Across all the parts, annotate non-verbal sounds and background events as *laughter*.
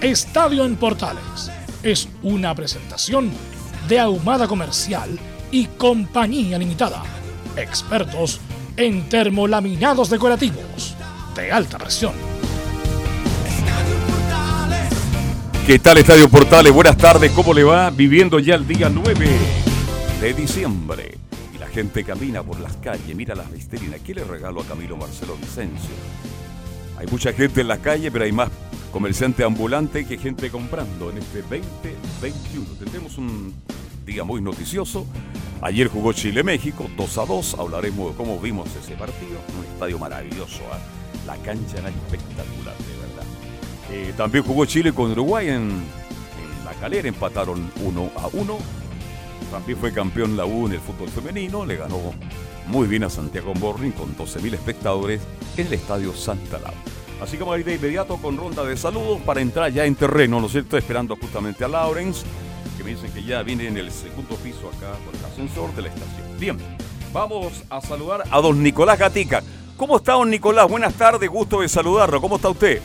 Estadio en Portales es una presentación de Ahumada Comercial y Compañía Limitada. Expertos en termolaminados decorativos de alta presión. ¿Qué tal Estadio Portales? Buenas tardes, ¿cómo le va? Viviendo ya el día 9 de diciembre. Y la gente camina por las calles, mira las visterinas. ¿Qué le regalo a Camilo Marcelo Vicencio? Hay mucha gente en la calle, pero hay más comerciante ambulante que gente comprando en este 2021. Tendremos un día muy noticioso. Ayer jugó Chile-México, 2 a 2. Hablaremos de cómo vimos ese partido. Un estadio maravilloso. ¿ah? La cancha era espectacular, de verdad. Eh, también jugó Chile con Uruguay en, en, la calera. Empataron 1 a 1. También fue campeón la U en el fútbol femenino. Le ganó muy bien a Santiago Morning con 12.000 espectadores en el estadio Santa Laura. Así que vamos a ir de inmediato con ronda de saludos para entrar ya en terreno, ¿no es cierto? Esperando justamente a Lawrence, que me dicen que ya viene en el segundo piso acá por el ascensor de la estación. Bien, vamos a saludar a don Nicolás Gatica. ¿Cómo está don Nicolás? Buenas tardes, gusto de saludarlo. ¿Cómo está usted?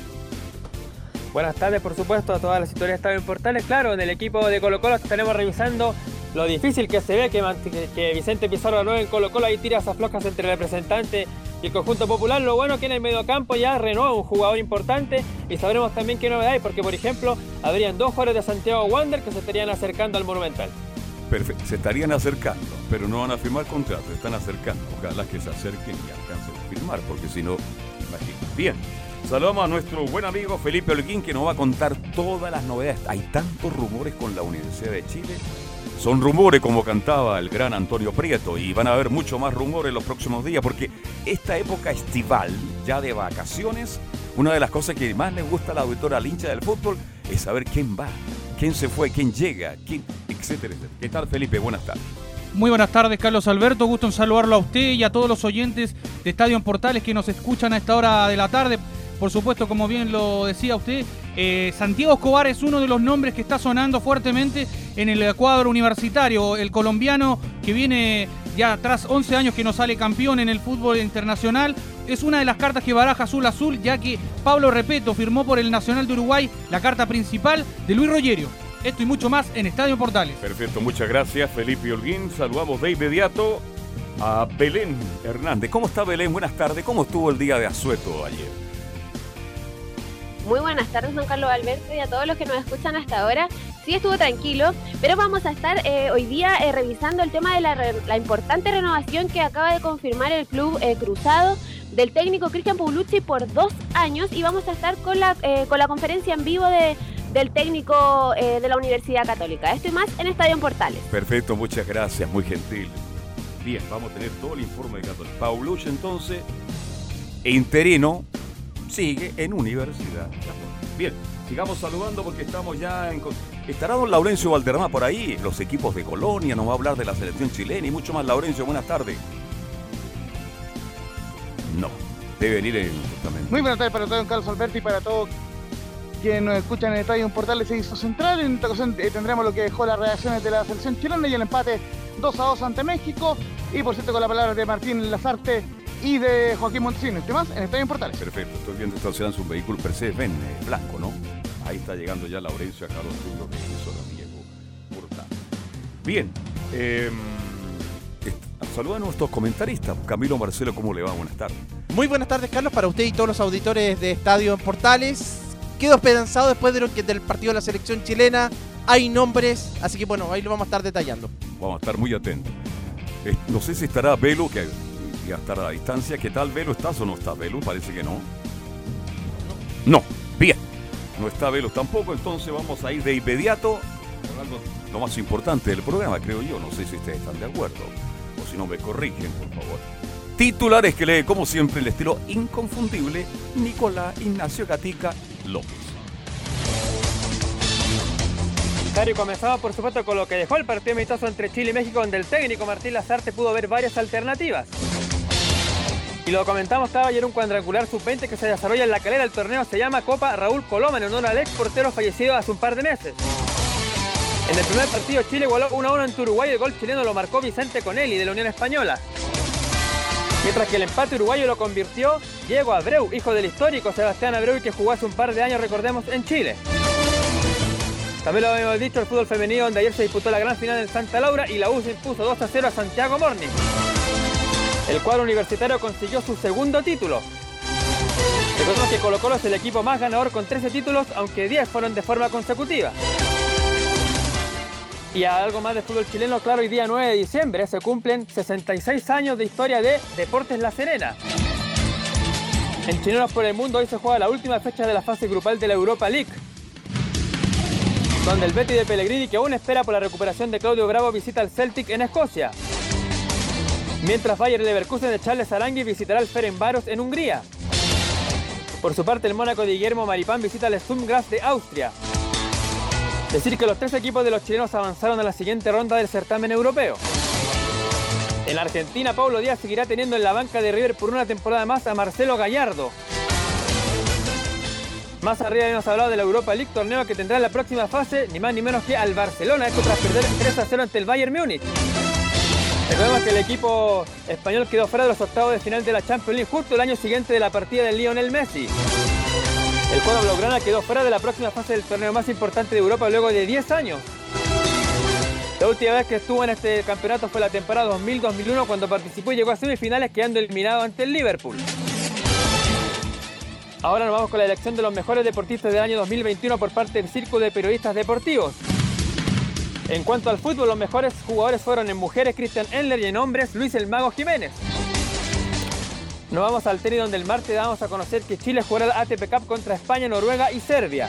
Buenas tardes, por supuesto, a todas las historias están en portales. Claro, en el equipo de Colo Colo estaremos revisando lo difícil que se ve que, que Vicente Pizarro ganó en Colo Colo. Ahí tiras aflojas entre el representante y el conjunto popular. Lo bueno que en el mediocampo ya renueva un jugador importante y sabremos también qué novedad hay, porque por ejemplo, habrían dos jugadores de Santiago Wander que se estarían acercando al Monumental. Perfecto, se estarían acercando, pero no van a firmar contrato, están acercando. Ojalá que se acerquen y alcancen a firmar, porque si no, imagínate. Bien, saludamos a nuestro buen amigo Felipe Holguín que nos va a contar todas las novedades. Hay tantos rumores con la Universidad de Chile son rumores como cantaba el gran Antonio Prieto y van a haber mucho más rumores los próximos días porque esta época estival, ya de vacaciones, una de las cosas que más le gusta a la auditora al hincha del fútbol es saber quién va, quién se fue, quién llega, quién, etcétera, etcétera. ¿Qué tal Felipe? Buenas tardes. Muy buenas tardes, Carlos Alberto. Gusto en saludarlo a usted y a todos los oyentes de Estadio en Portales que nos escuchan a esta hora de la tarde. Por supuesto, como bien lo decía usted, eh, Santiago Escobar es uno de los nombres que está sonando fuertemente en el cuadro universitario. El colombiano que viene ya tras 11 años que no sale campeón en el fútbol internacional. Es una de las cartas que baraja Azul Azul, ya que Pablo Repeto firmó por el Nacional de Uruguay la carta principal de Luis Rogerio. Esto y mucho más en Estadio Portales. Perfecto, muchas gracias Felipe Holguín. Saludamos de inmediato a Belén Hernández. ¿Cómo está Belén? Buenas tardes. ¿Cómo estuvo el día de Azueto ayer? Muy buenas tardes, don Carlos Alberto, y a todos los que nos escuchan hasta ahora. Sí estuvo tranquilo, pero vamos a estar eh, hoy día eh, revisando el tema de la, importante renovación que acaba de confirmar el club eh, Cruzado del técnico Cristian Paulucci por dos años y vamos a estar con la, con la conferencia en vivo de, del técnico de la Universidad Católica. Esto y más en Estadio Portales. Perfecto, muchas gracias, muy gentil. Bien, vamos a tener todo el informe de Católica. Paulucci entonces, interino, sigue en Universidad Bien, sigamos saludando porque estamos ya en... ¿Estará don Laurencio Valderrama por ahí? Los equipos de Colonia, nos va a hablar de la selección chilena y mucho más. Laurencio, buenas tardes. No, debe venir en, justamente. Muy buenas tardes para todos, Carlos Alberti, y para todos quienes nos escuchan en el estadio un portal de Servicio Central. En esta ocasión eh, tendremos lo que dejó las reacciones de la selección chilena y el empate 2 a 2 ante México. Y por cierto, con la palabra de Martín Lazarte y de Joaquín Montesinos. ¿Qué más? En Estadio Portales. Perfecto, estoy viendo estacionan su vehículo per se, ven, eh, blanco, ¿no? Ahí está llegando ya Laurencio a Carlos Turro, que hizo Diego Portales. Bien, eh, saluda a nuestros comentaristas. Camilo Marcelo, ¿cómo le va? Buenas tardes. Muy buenas tardes, Carlos, para usted y todos los auditores de Estadio Portales quedo esperanzado después del partido de la selección chilena. Hay nombres, así que bueno, ahí lo vamos a estar detallando. Vamos a estar muy atentos. Eh, no sé si estará Velo, que ya estará a distancia. ¿Qué tal Velo? ¿Estás o no está Velo? Parece que no. No, bien. No está Velo tampoco, entonces vamos a ir de inmediato. Lo más importante del programa, creo yo. No sé si ustedes están de acuerdo. O si no, me corrigen, por favor. Titulares que lee, como siempre, el estilo inconfundible Nicolás Ignacio Gatica López. Comenzaba por supuesto con lo que dejó el partido amistoso entre Chile y México, donde el técnico Martín Lazarte pudo ver varias alternativas. Y lo comentamos, estaba ayer un cuadrangular sub-20 que se desarrolla en la calera del torneo, se llama Copa Raúl Coloma, en honor al ex portero fallecido hace un par de meses. En el primer partido Chile igualó 1 1 en Uruguay, el gol chileno lo marcó Vicente Conelli de la Unión Española. Mientras que el empate uruguayo lo convirtió Diego Abreu, hijo del histórico Sebastián Abreu que jugó hace un par de años, recordemos, en Chile. También lo habíamos dicho el fútbol femenino, donde ayer se disputó la gran final en Santa Laura y la U se impuso 2 a 0 a Santiago Morning. El cuadro universitario consiguió su segundo título. Recordemos que Colo es el equipo más ganador con 13 títulos, aunque 10 fueron de forma consecutiva. Y algo más de fútbol chileno, claro, hoy día 9 de diciembre se cumplen 66 años de historia de Deportes La Serena. En Chilenos por el Mundo hoy se juega la última fecha de la fase grupal de la Europa League donde el Betty de Pellegrini, que aún espera por la recuperación de Claudio Bravo, visita al Celtic en Escocia. Mientras Bayern Leverkusen de Charles Arangui visitará al Ferencváros en Hungría. Por su parte, el Mónaco de Guillermo Maripán visita al Sturm Graz de Austria. Decir que los tres equipos de los chilenos avanzaron a la siguiente ronda del certamen europeo. En Argentina, Pablo Díaz seguirá teniendo en la banca de River por una temporada más a Marcelo Gallardo, más arriba hemos hablado de la Europa League, torneo que tendrá en la próxima fase, ni más ni menos que al Barcelona, esto tras perder 3 a 0 ante el Bayern Múnich. Recordemos que el equipo español quedó fuera de los octavos de final de la Champions League justo el año siguiente de la partida del Lionel Messi. El cuadro blaugrana quedó fuera de la próxima fase del torneo más importante de Europa luego de 10 años. La última vez que estuvo en este campeonato fue la temporada 2000-2001 cuando participó y llegó a semifinales quedando eliminado ante el Liverpool. Ahora nos vamos con la elección de los mejores deportistas del año 2021 por parte del Círculo de Periodistas Deportivos. En cuanto al fútbol, los mejores jugadores fueron en mujeres Christian Endler y en hombres Luis el Mago Jiménez. Nos vamos al tenis donde el martes vamos a conocer que Chile jugará el ATP Cup contra España, Noruega y Serbia.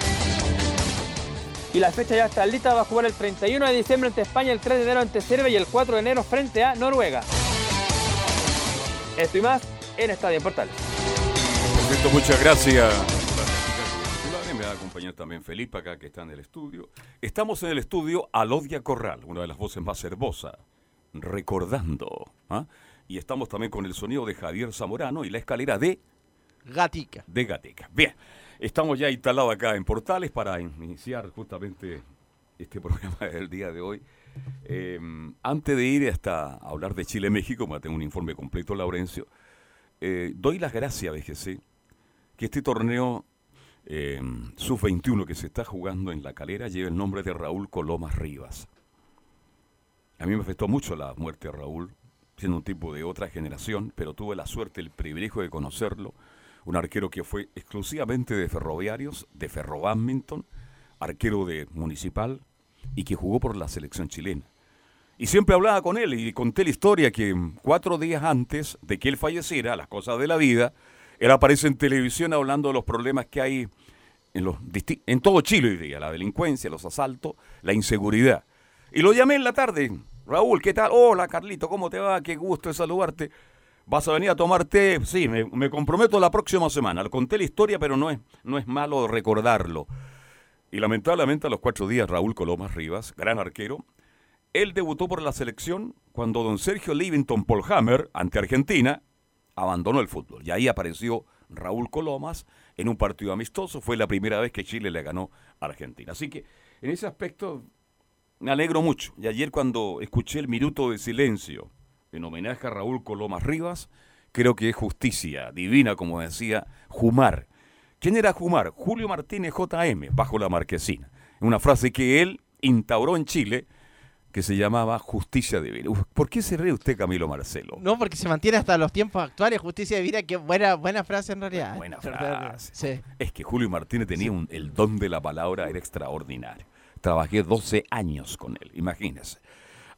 Y la fecha ya está lista, va a jugar el 31 de diciembre ante España, el 3 de enero ante Serbia y el 4 de enero frente a Noruega. Esto y más en Estadio Portales muchas gracias. Me va a acompañar también Felipe acá que está en el estudio. Estamos en el estudio Alodia Corral, una de las voces más hermosas, recordando. ¿ah? Y estamos también con el sonido de Javier Zamorano y la escalera de Gatica. De Gatica. Bien, estamos ya instalados acá en Portales para iniciar justamente este *laughs* programa del día de hoy. Em, antes de ir hasta hablar de Chile-México, me tengo un informe completo, Laurencio, eh, doy las gracias a BGC que este torneo eh, sub-21 que se está jugando en la calera lleva el nombre de Raúl Colomas Rivas. A mí me afectó mucho la muerte de Raúl, siendo un tipo de otra generación, pero tuve la suerte, el privilegio de conocerlo. Un arquero que fue exclusivamente de ferroviarios, de ferrobadminton, arquero de municipal y que jugó por la selección chilena. Y siempre hablaba con él y conté la historia que cuatro días antes de que él falleciera, las cosas de la vida, él aparece en televisión hablando de los problemas que hay en, los, en todo Chile hoy día, la delincuencia, los asaltos, la inseguridad. Y lo llamé en la tarde. Raúl, ¿qué tal? Hola, Carlito, ¿cómo te va? Qué gusto saludarte. ¿Vas a venir a tomar té? Sí, me, comprometo la próxima semana. Le conté la historia, pero no es, no es malo recordarlo. Y lamentablemente a los cuatro días, Raúl Colomas Rivas, gran arquero, él debutó por la selección cuando don Sergio Livington Polhammer, ante Argentina, abandonó el fútbol. Y ahí apareció Raúl Colomas en un partido amistoso. Fue la primera vez que Chile le ganó a Argentina. Así que en ese aspecto me alegro mucho. Y ayer cuando escuché el minuto de silencio en homenaje a Raúl Colomas Rivas, creo que es justicia divina, como decía Jumar. ¿Quién era Jumar? Julio Martínez JM, bajo la marquesina. Una frase que él instauró en Chile que se llamaba Justicia Divina. Uf, ¿Por qué se ríe usted, Camilo Marcelo? No, porque se mantiene hasta los tiempos actuales. Justicia divina, qué buena, buena frase en realidad. Buena *laughs* frase. Sí. Es que Julio Martínez tenía un- el don de la palabra, era extraordinario. Trabajé 12 años con él, imagínese.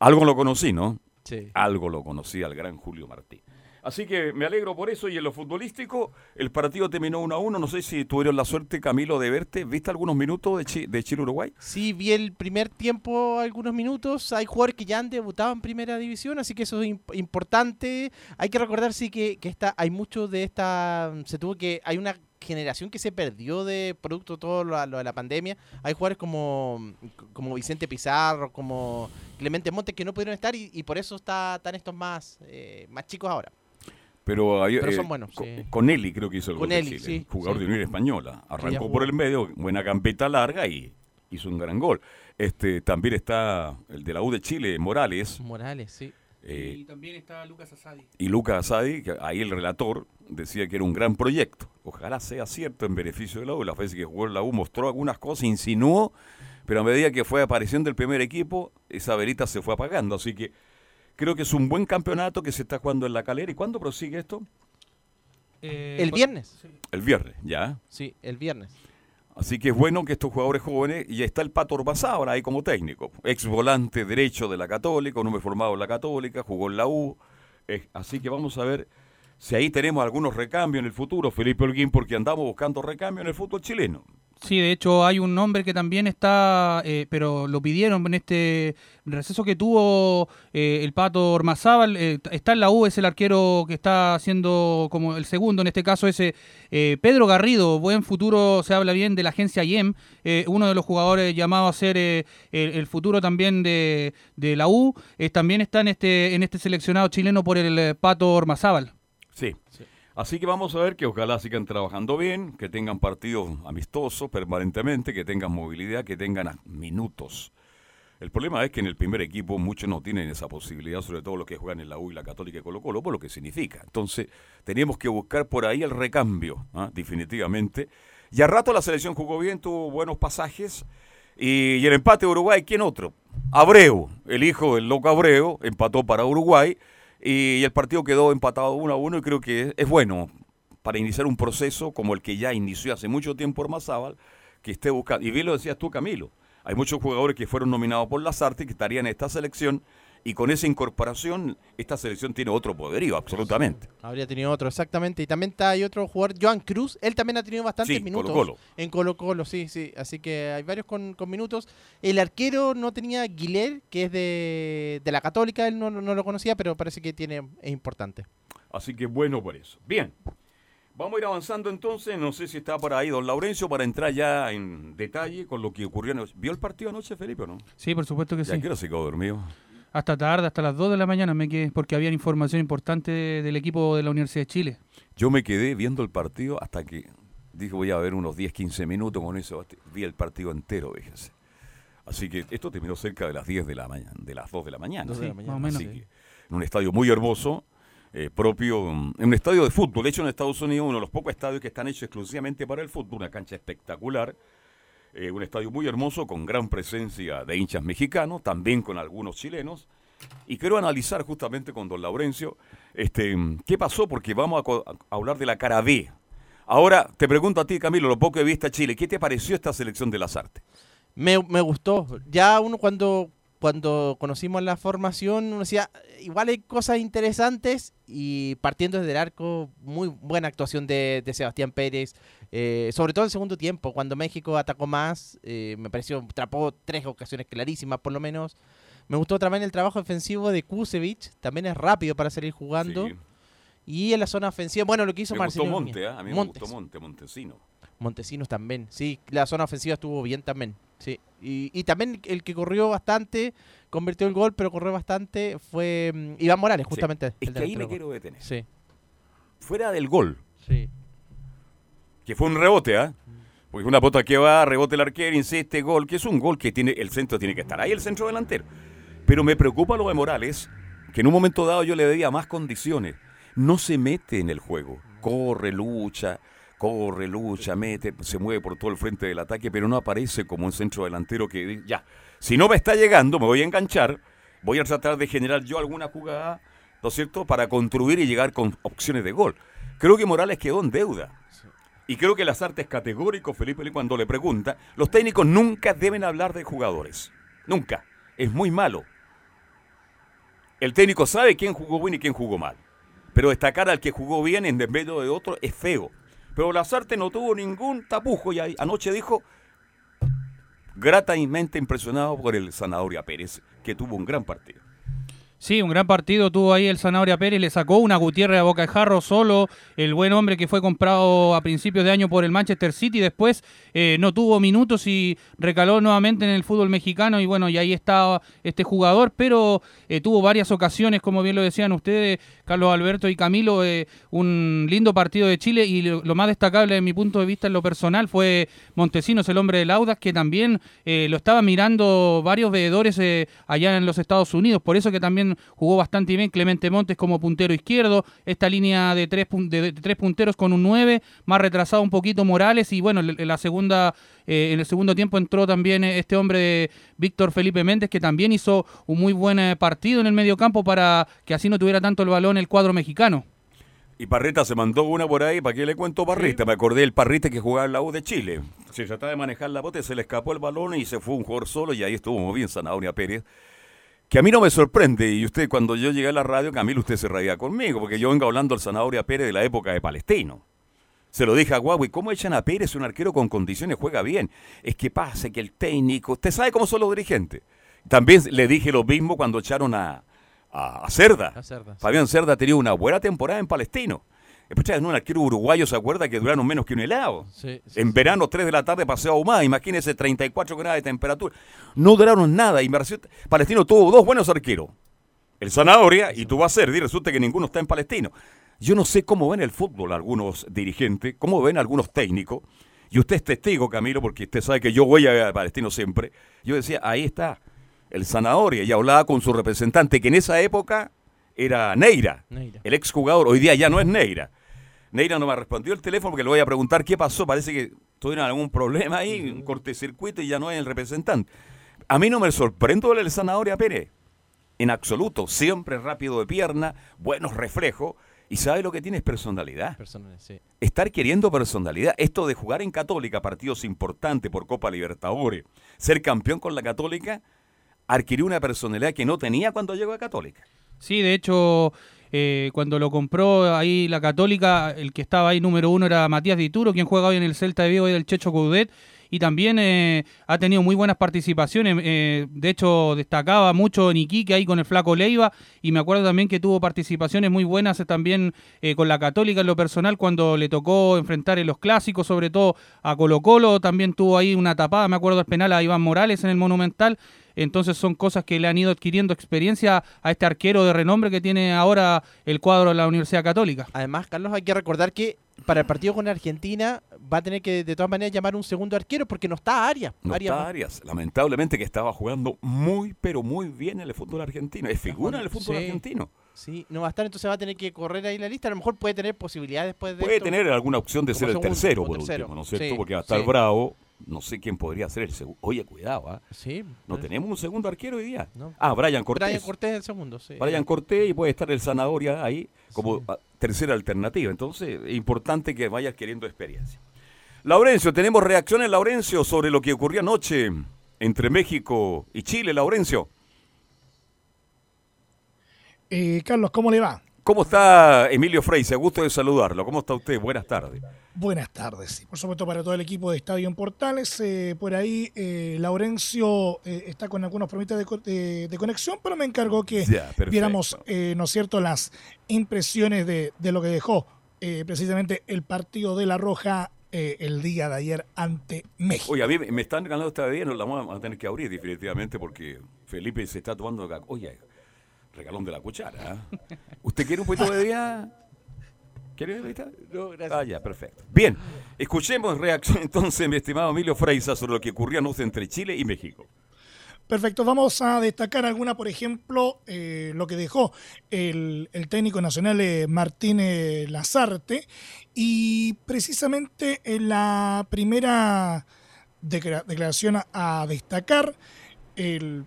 Algo lo conocí, ¿no? sí. Algo lo conocí al gran Julio Martí. Así que me alegro por eso y en lo futbolístico el partido terminó 1 a 1. No sé si tuvieron la suerte, Camilo, de verte. ¿Viste algunos minutos de, Chi- de Chile-Uruguay? Sí, vi el primer tiempo, algunos minutos. Hay jugadores que ya han debutado en primera división, así que eso es imp- importante. Hay que recordar, sí, que, que esta, hay mucho de esta. Se tuvo que. Hay una generación que se perdió de producto de todo lo, lo de la pandemia. Hay jugadores como, como Vicente Pizarro, como Clemente Montes que no pudieron estar y, y por eso está, están estos más, eh, más chicos ahora. Pero, hay- Pero eh, son buenos, co- sí. Con Eli creo que hizo el gol de Conelli, Chile, sí, jugador sí. de Unión Española. Arrancó por el medio, buena campeta larga y hizo un gran gol. Este También está el de la U de Chile, Morales, Morales, sí. Eh, y también está Lucas Asadi. y Lucas Asadi, que ahí el relator decía que era un gran proyecto. Ojalá sea cierto en beneficio de la U. Las veces que jugó en la U mostró algunas cosas, insinuó, pero a medida que fue apareciendo el primer equipo, esa verita se fue apagando. Así que creo que es un buen campeonato que se está jugando en la calera. ¿Y cuándo prosigue esto? Eh, El viernes. El viernes, ¿ya? Sí, el viernes. Así que es bueno que estos jugadores jóvenes, y está el Pato Orbazábal ahí como técnico, ex volante derecho de la Católica, un hombre formado en la Católica, jugó en la U. así que vamos a ver si ahí tenemos algunos recambios en el futuro, Felipe Holguín, porque andamos buscando recambio en el fútbol chileno. Sí, de hecho hay un nombre que también está, eh, pero lo pidieron en este receso que tuvo eh, el Pato Ormazábal. eh, está en la U, es el arquero que está haciendo como el segundo, en este caso ese Pedro Garrido. Buen futuro, se habla bien de la agencia IEM, eh, uno de los jugadores llamado a ser eh, el, el futuro también de, de la U. eh, también está en este, en este seleccionado chileno por el Pato Ormazábal. Sí. Así que vamos a ver que ojalá sigan trabajando bien, que tengan partidos amistosos permanentemente, que tengan movilidad, que tengan minutos. El problema es que en el primer equipo muchos no tienen esa posibilidad, sobre todo los que juegan en la U y la Católica y Colo Colo, por lo que significa. Entonces, tenemos que buscar por ahí el recambio, ¿ah? definitivamente. Y a rato la selección jugó bien, tuvo buenos pasajes. Y, y el empate de Uruguay, ¿quién otro? Abreu, el hijo del loco Abreu, empató para Uruguay. Y, el partido quedó empatado 1 a 1 y creo que es, bueno para iniciar un proceso como el que ya inició hace mucho tiempo Ormazábal, que esté buscando. Y bien lo decías tú, Camilo. Hay muchos jugadores que fueron nominados por las artes que estarían en esta selección y con esa incorporación esta selección tiene otro poderío, absolutamente. Habría tenido otro, exactamente. Y también está, hay otro jugador, Joan Cruz. Él también ha tenido bastantes Sí, minutos. Colo-Colo. En Colo Colo, sí, sí. Así que hay varios con, con minutos. El arquero no tenía Guiler, que es de, de la Católica. Él no, no lo conocía, pero parece que tiene es importante. Así que bueno por eso. Bien. Vamos a ir avanzando entonces. No sé si está por ahí don Laurencio para entrar ya en detalle con lo que ocurrió. ¿Vio el partido anoche, Felipe, o no? Sí, por supuesto que Ya sí. que se quedó dormido. Hasta tarde, hasta las 2 de la mañana me quedé, porque había información importante del equipo de la Universidad de Chile. Yo me quedé viendo el partido hasta que dije voy a ver unos 10, 15 minutos con eso. Vi el partido entero, fíjense. Así que esto terminó cerca de las 10 de la mañana, de las 2 de la mañana. Dos de la Sí, mañana. más o menos. Así que en un estadio muy hermoso, eh, propio, mm, en un estadio de fútbol, hecho en Estados Unidos, uno de los pocos estadios que están hechos exclusivamente para el fútbol, una cancha espectacular, eh, un estadio muy hermoso con gran presencia de hinchas mexicanos, también con algunos chilenos. Y quiero analizar justamente con don Laurencio este, qué pasó, porque vamos a hablar de la cara B. Ahora, te pregunto a ti, Camilo, lo poco que viste a Chile, ¿qué te pareció esta selección de las artes? Me, me gustó. Ya uno cuando, cuando conocimos la formación, uno decía, igual hay cosas interesantes y partiendo desde el arco, muy buena actuación de, de Sebastián Pérez, eh, sobre todo en el segundo tiempo, cuando México atacó más, eh, me pareció, atrapó tres ocasiones clarísimas por lo menos. Me gustó también el trabajo defensivo de Kusevich, también es rápido para salir jugando. Sí. Y en la zona ofensiva, bueno, lo que hizo Me gustó Marcelo Monte, Núñez. ¿ah? a mí Montes. me gustó Monte, Montesino. Montesinos también, sí, la zona ofensiva estuvo bien también, sí. Y, y también el que corrió bastante, convirtió el gol, pero corrió bastante, fue mm, Iván Morales, justamente. Es que ahí me quiero detener. Sí, Fuera del gol, sí. que fue un rebote, ¿ah? Porque una bota que va, rebote el arquero, insiste, gol, que es un gol que tiene, el centro tiene que estar ahí, el centro delantero. Pero me preocupa lo de Morales, que en un momento dado yo le debía más condiciones. No se mete en el juego, corre, lucha, corre, lucha, mete, se mueve por todo el frente del ataque, pero no aparece como un centro delantero que ya, si no me está llegando, me voy a enganchar, voy a tratar de generar yo alguna jugada, ¿no es cierto?, para construir y llegar con opciones de gol. Creo que Morales quedó en deuda. Y creo que las artes categórico, Felipe, cuando le pregunta, los técnicos nunca deben hablar de jugadores. Nunca. Es muy malo. El técnico sabe quién jugó bien y quién jugó mal. Pero destacar al que jugó bien en medio de otro es feo. Pero Lazarte no tuvo ningún tapujo y anoche dijo, gratamente impresionado por el Zanahoria Pérez, que tuvo un gran partido. Sí, un gran partido tuvo ahí el Zanahoria Pérez, le sacó una Gutiérrez a Boca de Jarro solo, el buen hombre que fue comprado a principios de año por el Manchester City, después eh, no tuvo minutos y recaló nuevamente en el fútbol mexicano y bueno, y ahí estaba este jugador, pero eh, tuvo varias ocasiones, como bien lo decían ustedes, Carlos Alberto y Camilo, eh, un lindo partido de Chile y lo, más destacable de mi punto de vista en lo personal fue Montesinos, el hombre del Audas, que también lo estaba mirando varios veedores allá en los Estados Unidos, por eso que también jugó bastante bien Clemente Montes como puntero izquierdo, esta línea de tres, de, tres punteros con un 9, más retrasado un poquito Morales y bueno, en la segunda, eh, en el segundo tiempo entró también este hombre de Víctor Felipe Méndez que también hizo un muy buen eh, partido en el medio campo para que así no tuviera tanto el balón el cuadro mexicano. Y Parrita se mandó una por ahí, ¿para qué le cuento Parrita? Me acordé del Parrita que jugaba en la U de Chile. Se trataba de manejar la bote, se le escapó el balón y se fue un jugador solo y ahí estuvo muy bien Zanahoria Pérez que a mí no me sorprende, y usted cuando yo llegué a la radio, Camilo, usted se reía conmigo, porque yo vengo hablando al Zanahoria Pérez de la época de Palestino. Se lo dije a Guagui, ¿cómo echan a Pérez un arquero con condiciones juega bien? Es que pasa que el técnico, usted sabe cómo son los dirigentes. También le dije lo mismo cuando echaron a, a, Cerda. Fabián Cerda tenía una buena temporada en Palestino. Escucha, en un arquero uruguayo se acuerda que duraron menos que un helado. en verano, 3 de la tarde, paseo ahumada. Imagínese 34 grados de temperatura. No duraron nada. Inversión. Palestino tuvo dos buenos arqueros. El Zanahoria y tú vas a ser. Y resulta que ninguno está en Palestino. Yo no sé cómo ven el fútbol algunos dirigentes, cómo ven algunos técnicos. Y usted es testigo, Camilo, porque usted sabe que yo voy a Palestino siempre. Yo decía, ahí está el Zanahoria. Y hablaba con su representante, que en esa época era Neira, Neira. el exjugador. Hoy día ya no es Neira. Neira no me respondió el teléfono porque le voy a preguntar qué pasó. Parece que tuvieron algún problema ahí, un cortecircuito y ya no es el representante. A mí no me sorprende el Zanahoria Pérez. En absoluto. Siempre rápido de pierna, buenos reflejos. Y sabe lo que tiene es personalidad. Estar queriendo personalidad. Esto de jugar en Católica, partidos importantes por Copa Libertadores, ser campeón con la Católica, adquirió una personalidad que no tenía cuando llegó a Católica. Sí, de hecho, eh, cuando lo compró ahí la Católica, el que estaba ahí número uno era Matías Dituro, quien juega hoy en el Celta de Vigo y del Checho Coudet. Y también eh, ha tenido muy buenas participaciones. Eh, de hecho, destacaba mucho en Iquique ahí con el Flaco Leiva. Y me acuerdo también que tuvo participaciones muy buenas también con la Católica en lo personal cuando le tocó enfrentar en los clásicos, sobre todo a Colo Colo. También tuvo ahí una tapada, me acuerdo, el penal a Iván Morales en el Monumental. Entonces son cosas que le han ido adquiriendo experiencia a este arquero de renombre que tiene ahora el cuadro de la Universidad Católica. Además, Carlos, hay que recordar que para el partido con Argentina va a tener que de todas maneras llamar un segundo arquero porque no está Arias. No está Arias. Lamentablemente que estaba jugando muy, pero muy bien en el fútbol argentino. Es figura en el fútbol argentino. Sí, no va a estar, entonces va a tener que correr ahí la lista. A lo mejor puede tener posibilidades después de. Puede tener alguna opción de ser el tercero, por último, ¿no es cierto? porque va a estar bravo no sé quién podría ser el segundo. Oye, cuidado, ¿ah? Sí. No pues. tenemos un segundo arquero hoy día. Ah, Brian Cortés. Brian Cortés el segundo, sí. Brian Cortés y puede estar el Zanahoria ahí como tercera alternativa. Entonces, es importante que vayas queriendo experiencia. Laurencio, tenemos reacciones, Laurencio, sobre lo que ocurrió anoche entre México y Chile, Laurencio. Eh, Carlos, ¿cómo le va? ¿Cómo está Emilio Se Gusto de saludarlo. ¿Cómo está usted? Buenas tardes. Buenas tardes. Por supuesto, para todo el equipo de Estadio en Portales. Eh, por ahí, eh, Laurencio eh, está con algunos problemas de, conexión, pero me encargó que viéramos, ¿no es cierto?, las impresiones de, lo que dejó precisamente el partido de La Roja el día de ayer ante México. Oye, a mí me están ganando esta vez, nos la vamos a tener que abrir definitivamente porque Felipe se está tomando... Oye, regalón de la cuchara. ¿Usted quiere un poquito de día? ¿Quiere ahorita? No, gracias. Ah, ya, perfecto. Bien, escuchemos reacción entonces, mi estimado Emilio Freisa, sobre lo que ocurrió anoche entre Chile y México. Perfecto, vamos a destacar alguna, por ejemplo, eh, lo que dejó el, técnico nacional eh, Martín Lazarte y precisamente en la primera declaración a, destacar, el,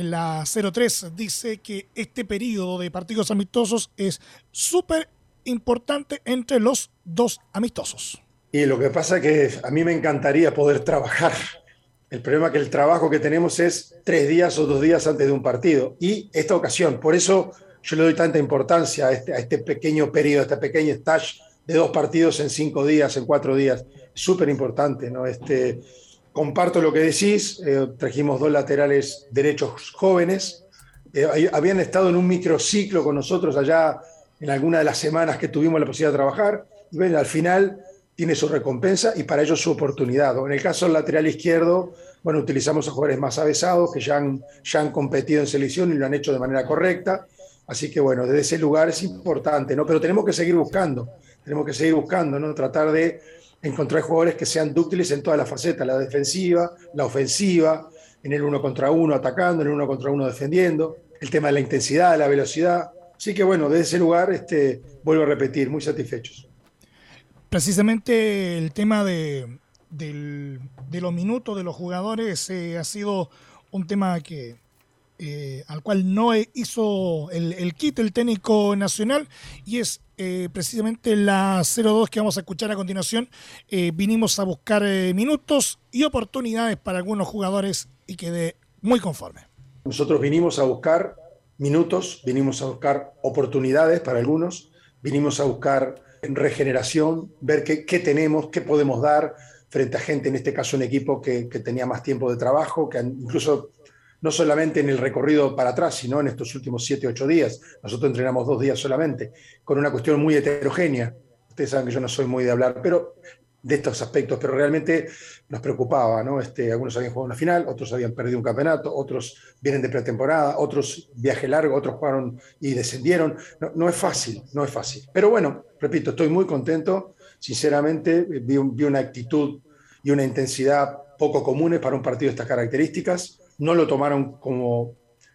en la 03 dice que este periodo de partidos amistosos es súper importante entre los dos amistosos. Y lo que pasa es que a mí me encantaría poder trabajar el problema es que el trabajo que tenemos es tres días o dos días antes de un partido. Y esta ocasión, por eso yo le doy tanta importancia a este, este pequeño periodo, a este pequeño stage de dos partidos en cinco días, en cuatro días. Súper importante, ¿no? Este, comparto lo que decís, eh, trajimos dos laterales derechos jóvenes, eh, habían estado en un microciclo con nosotros allá en alguna de las semanas que tuvimos la posibilidad de trabajar, y ven, al final tiene su recompensa y para ello su oportunidad. En el caso del lateral izquierdo, bueno, utilizamos a jugadores más avesados que ya han, ya han competido en selección y lo han hecho de manera correcta. Así que bueno, desde ese lugar es importante, ¿no? Pero tenemos que seguir buscando, tenemos que seguir buscando, ¿no? Tratar de encontrar jugadores que sean dúctiles en todas las facetas, la defensiva, la ofensiva, en el uno contra uno atacando, en el uno contra uno defendiendo, el tema de la intensidad, la velocidad. Así que bueno, desde ese lugar, este, vuelvo a repetir, muy satisfechos precisamente el tema de, los minutos de los jugadores eh, ha sido un tema que eh, al cual no hizo el, el, kit el técnico nacional y es eh, precisamente la 02 que vamos a escuchar a continuación. vinimos a buscar minutos y oportunidades para algunos jugadores y quedé muy conforme. Nosotros vinimos a buscar minutos, vinimos a buscar oportunidades para algunos, vinimos a buscar regeneración, ver qué, tenemos, qué podemos dar frente a gente, en este caso un equipo que, tenía más tiempo de trabajo, que incluso no solamente en el recorrido para atrás, sino en estos últimos siete, ocho días. Nosotros entrenamos dos días solamente, con una cuestión muy heterogénea. Ustedes saben que yo no soy muy de hablar, pero de estos aspectos, pero realmente nos preocupaba, ¿no? Este, algunos habían jugado una final, otros habían perdido un campeonato, otros vienen de pretemporada, otros viaje largo, otros jugaron y descendieron. No, es fácil, no es fácil. Pero bueno, repito, estoy muy contento. Sinceramente, vi, una actitud y una intensidad poco comunes para un partido de estas características. No lo tomaron como,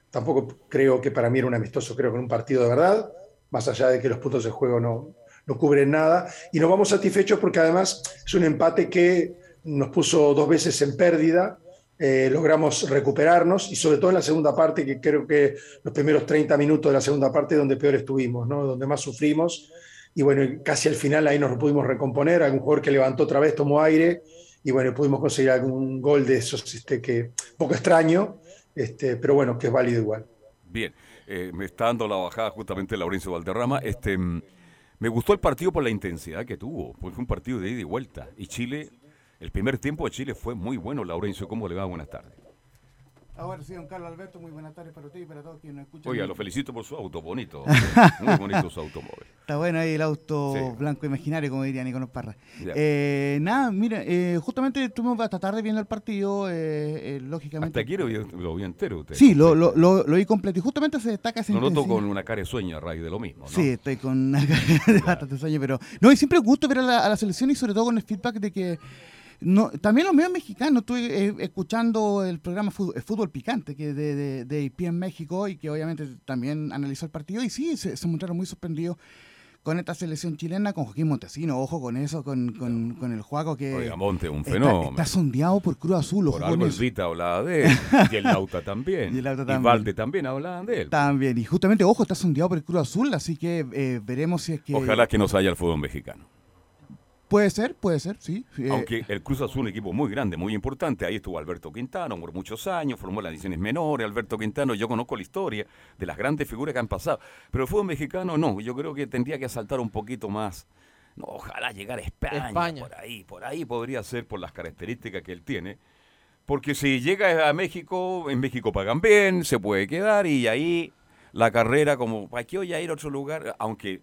tampoco creo que para mí era un amistoso, creo que era un partido de verdad, más allá de que los puntos de juego no, no cubren nada. Y nos vamos satisfechos porque además es un empate que nos puso dos veces en pérdida. Eh, logramos recuperarnos y sobre todo en la segunda parte, que creo que los primeros 30 minutos de la segunda parte donde peor estuvimos, ¿no? donde más sufrimos. Y bueno, casi al final ahí nos pudimos recomponer, algún jugador que levantó otra vez, tomó aire y bueno, pudimos conseguir algún gol de esos este, que poco extraño, este, pero bueno, que es válido igual. Bien, eh, me está dando la bajada justamente Laurencio Valderrama. Este, me gustó el partido por la intensidad que tuvo, porque fue un partido de ida y vuelta. Y Chile, el primer tiempo de Chile fue muy bueno. Laurencio, ¿cómo le va? Buenas tardes. Ahora sí, don Carlos Alberto, muy buenas tardes para usted y para todos quienes nos escuchan. Oiga, lo felicito por su auto, bonito. *laughs* Muy bonito su automóvil. Está bueno ahí el auto blanco imaginario, como diría Nicolás Parra. Eh, nada, mira, eh, justamente estuvimos hasta tarde viendo el partido, eh, lógicamente. Hasta aquí lo vi, entero usted. Sí, lo, lo, lo, vi completo y justamente se destaca esa Lo noto con una cara de sueño a raíz de lo mismo, ¿no? Sí, estoy con una *laughs* cara de bastante sueño, pero... No, y siempre gusto ver a la, a la selección y sobre todo con el feedback de que no, también los medios mexicanos, estoy eh, escuchando el programa Fútbol, Picante que de, de, de IP en México y que obviamente también analizó el partido y sí, se, mostraron muy sorprendidos con esta selección chilena, con Joaquín Montesino, ojo con eso, con, con, el Juaco que... Oiga, Monte, un fenómeno. Está, sondeado por Cruz Azul. Por algo el Vita hablaba de él, *laughs* y el Lauta también. y el Lauta también. Valde también hablaban de él. También, y justamente, ojo, está sondeado por el Cruz Azul, así que eh, veremos si es que... Ojalá que nos haya el fútbol mexicano. Puede ser, puede ser, sí. Eh, Aunque el Cruz Azul es un equipo muy grande, muy importante. Ahí estuvo Alberto Quintano por muchos años, formó las ediciones menores. Alberto Quintano, yo conozco la historia de las grandes figuras que han pasado. Pero el fútbol mexicano no, yo creo que tendría que asaltar un poquito más. No, ojalá llegar a España, España, por ahí, por ahí podría ser por las características que él tiene. Porque si llega a México, en México pagan bien, se puede quedar y ahí la carrera como, ¿para qué voy a ir a otro lugar? Aunque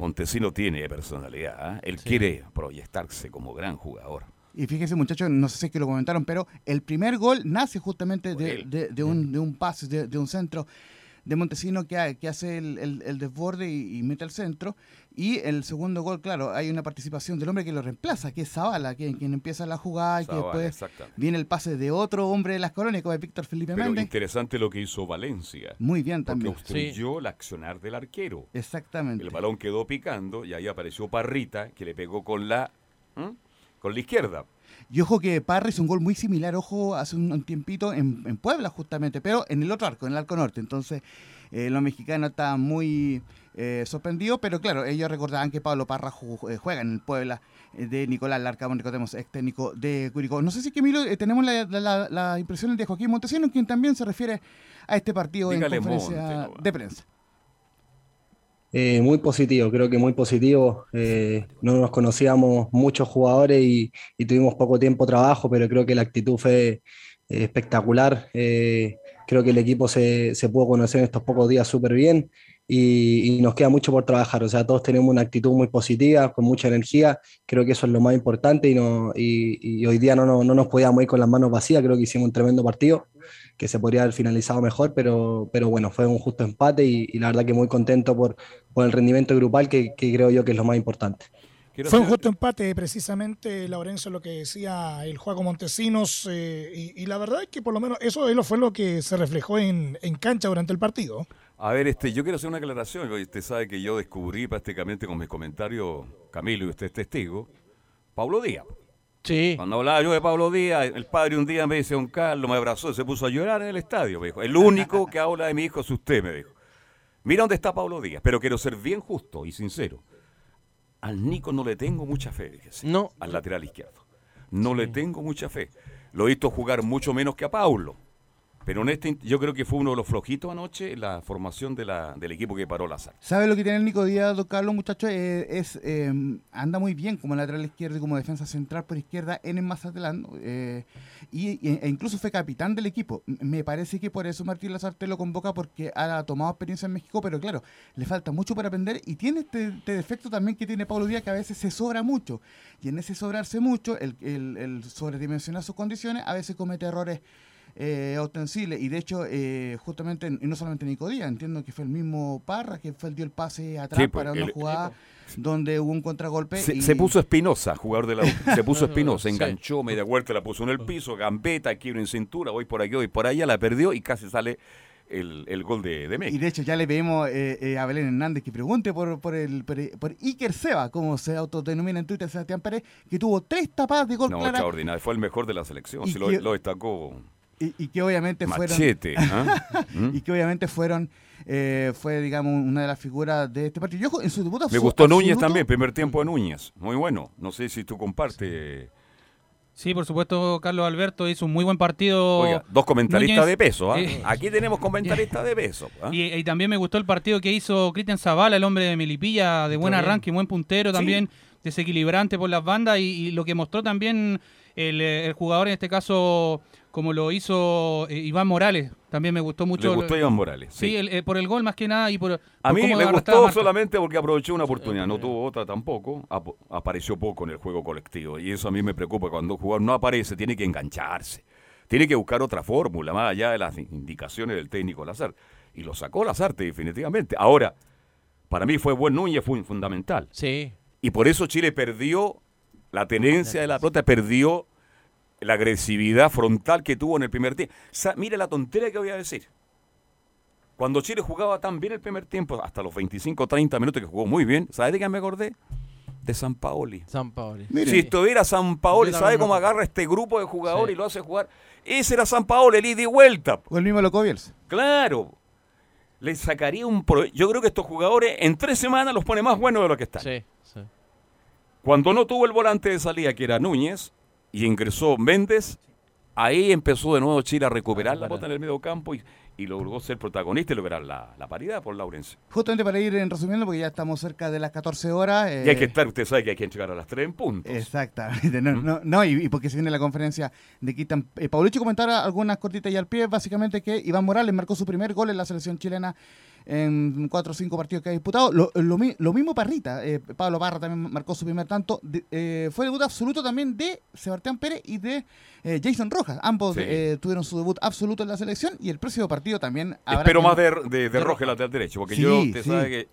Montesino tiene personalidad, ¿eh? él quiere proyectarse como gran jugador. Y fíjese muchachos, no sé si es que lo comentaron, pero el primer gol nace justamente de, un, de un pase, de, un centro de Montesino que, que hace el, desborde y, mete al centro. Y el segundo gol, claro, hay una participación del hombre que lo reemplaza, que es Zavala, quien, quien empieza la jugada y que después viene el pase de otro hombre de las colonias, como es Víctor Felipe Pero Méndez. interesante lo que hizo Valencia. Muy bien también. Porque obstruyó el accionar del arquero. Exactamente. El balón quedó picando y ahí apareció Parrita, que le pegó con la, con la izquierda. Y ojo que Parra hizo un gol muy similar, ojo, hace un, tiempito en, Puebla justamente, pero en el otro arco, en el arco norte. Entonces, eh, los mexicanos estaban muy eh, sorprendidos, pero claro, ellos recordaban que Pablo Parra eh, juega en el Puebla de Nicolás Larcamón, recordemos, ex técnico de Curicó. No sé si, Camilo, tenemos la, la, impresión de Joaquín Montesinos, quien también se refiere a este partido en conferencia de prensa. Eh, muy positivo, creo que muy positivo. Eh, no nos conocíamos muchos jugadores y, tuvimos poco tiempo trabajo, pero creo que la actitud fue eh, espectacular. creo que el equipo se, se, pudo conocer en estos pocos días súper bien y, nos queda mucho por trabajar. O sea, todos tenemos una actitud muy positiva, con mucha energía. Creo que eso es lo más importante y, no, y, hoy día no, no, no, nos podíamos ir con las manos vacías. Creo que hicimos un tremendo partido que se podría haber finalizado mejor, pero, pero bueno, fue un justo empate y, la verdad que muy contento por, por el rendimiento grupal que, creo yo que es lo más importante. Fue un justo empate, precisamente, Laurencio, lo que decía el Juego Montesinos, eh, y, la verdad es que por lo menos eso fue lo que se reflejó en, en, cancha durante el partido. A ver, este, yo quiero hacer una aclaración. Usted sabe que yo descubrí prácticamente con mis comentarios, Camilo, y usted es testigo, Pablo Díaz. Sí. Cuando hablaba yo de Pablo Díaz, el padre un día me dice, don Carlos, me abrazó, se puso a llorar en el estadio, me dijo. El único que habla de mi hijo es usted, me dijo. Mira dónde está Pablo Díaz, pero quiero ser bien justo y sincero. Al Nico no le tengo mucha fe, fíjese. No. Al lateral izquierdo. No le tengo mucha fe. Lo he visto jugar mucho menos que a Paulo. Pero en este, yo creo que fue uno de los flojitos anoche la formación del equipo que paró Lazar. ¿Sabe lo que tiene el Nico Díaz, don Carlos, muchachos? Eh, es, em, anda muy bien como lateral izquierdo y como defensa central por izquierda en el Mazatlán. Eh, y, e incluso fue capitán del equipo. Me parece que por eso Martín Lazarte lo convoca porque ha tomado experiencia en México, pero claro, le falta mucho para aprender y tiene este, este defecto también que tiene Pablo Díaz que a veces se sobra mucho. Y en ese sobrarse mucho, el, el, el sobredimensionar sus condiciones, a veces comete errores eh. Y de hecho, eh, justamente, y no solamente Nico Díaz, entiendo que fue el mismo Parra que fue el dio el pase atrás pues, para una jugada donde hubo un contragolpe. Se, puso Espinosa, jugador de la *laughs* Se puso Espinosa, enganchó, media vuelta, la puso en el piso, gambeta, aquí en cintura, voy por aquí, voy por allá, la perdió y casi sale el, gol de, de, México. Y de hecho ya le pedimos eh, eh, a Belén Hernández que pregunte por, por, el, por, Iker Seba, como se autodenomina en Twitter Sebastián Pérez, que tuvo tres tapadas de gol no, extraordinario, fue el mejor de la selección, se lo, lo destacó y, que obviamente Machete, fueron ¿ah? *laughs* ¿Mm? y que obviamente fueron eh, fue digamos una de las figuras de este partido. Yo, en su debut Me gustó Núñez también, primer tiempo de Núñez, muy bueno. No sé si tú compartes. Sí, por supuesto, Carlos Alberto hizo un muy buen partido. Oiga, dos comentaristas de peso. ¿ah? Eh, Aquí tenemos comentaristas de peso. ¿ah? Y, también me gustó el partido que hizo Cristian Zavala, el hombre de Melipilla, de buen arranque, buen puntero también, desequilibrante por las bandas y, lo que mostró también el, el, jugador, en este caso como lo hizo eh, Iván Morales. También me gustó mucho. Me gustó Iván Morales. Sí, eh, por el gol más que nada y por. A mí me gustó solamente porque aprovechó una oportunidad, no tuvo otra tampoco. apareció poco en el juego colectivo y eso a mí me preocupa. Cuando un jugador no aparece, tiene que engancharse. Tiene que buscar otra fórmula, más allá de las indicaciones del técnico Lazar. Y lo sacó Lazarte, definitivamente. Ahora, para mí fue buen Núñez, fue fundamental. Sí. Y por eso Chile perdió la tenencia de la pelota, perdió la agresividad frontal que tuvo en el primer tiempo. mire la tontería que voy a decir. Cuando Chile jugaba tan bien el primer tiempo, hasta los 25 30 minutos que jugó muy bien, ¿sabe de qué me acordé? De San Paoli. San Paoli. Si estuviera San Paoli, ¿sabe cómo agarra este grupo de jugadores y lo hace jugar? Ese era San Paoli, el ida y vuelta. O el mismo Loco Claro. Le sacaría un... Yo creo que estos jugadores en tres semanas los pone más buenos de lo que están. Sí, sí. Cuando no tuvo el volante de salida, que era Núñez, y ingresó Méndez. Ahí empezó de nuevo Chile a recuperar la bota en el medio campo y, y logró ser protagonista y lograr la, la paridad por Laurencio. Justamente para ir resumiendo, porque ya estamos cerca de las 14 horas. y hay que eh, estar, usted sabe que hay que llegar a las 3 en puntos. Exactamente, no, no, y, porque se viene la conferencia de Quitan. Eh, comentara algunas cortitas y al pie, básicamente que Iván Morales marcó su primer gol en la selección chilena en cuatro o cinco partidos que ha disputado. Lo, lo, lo mismo Parrita, eh, Pablo Parra también marcó su primer tanto. De, eh, fue debut absoluto también de Sebastián Pérez y de eh, Jason Rojas. Ambos Sí. eh, tuvieron su debut absoluto en la selección y el próximo partido también habrá Espero que- más de, de, de Roja lateral derecho, porque Sí, yo, sí. sabe que.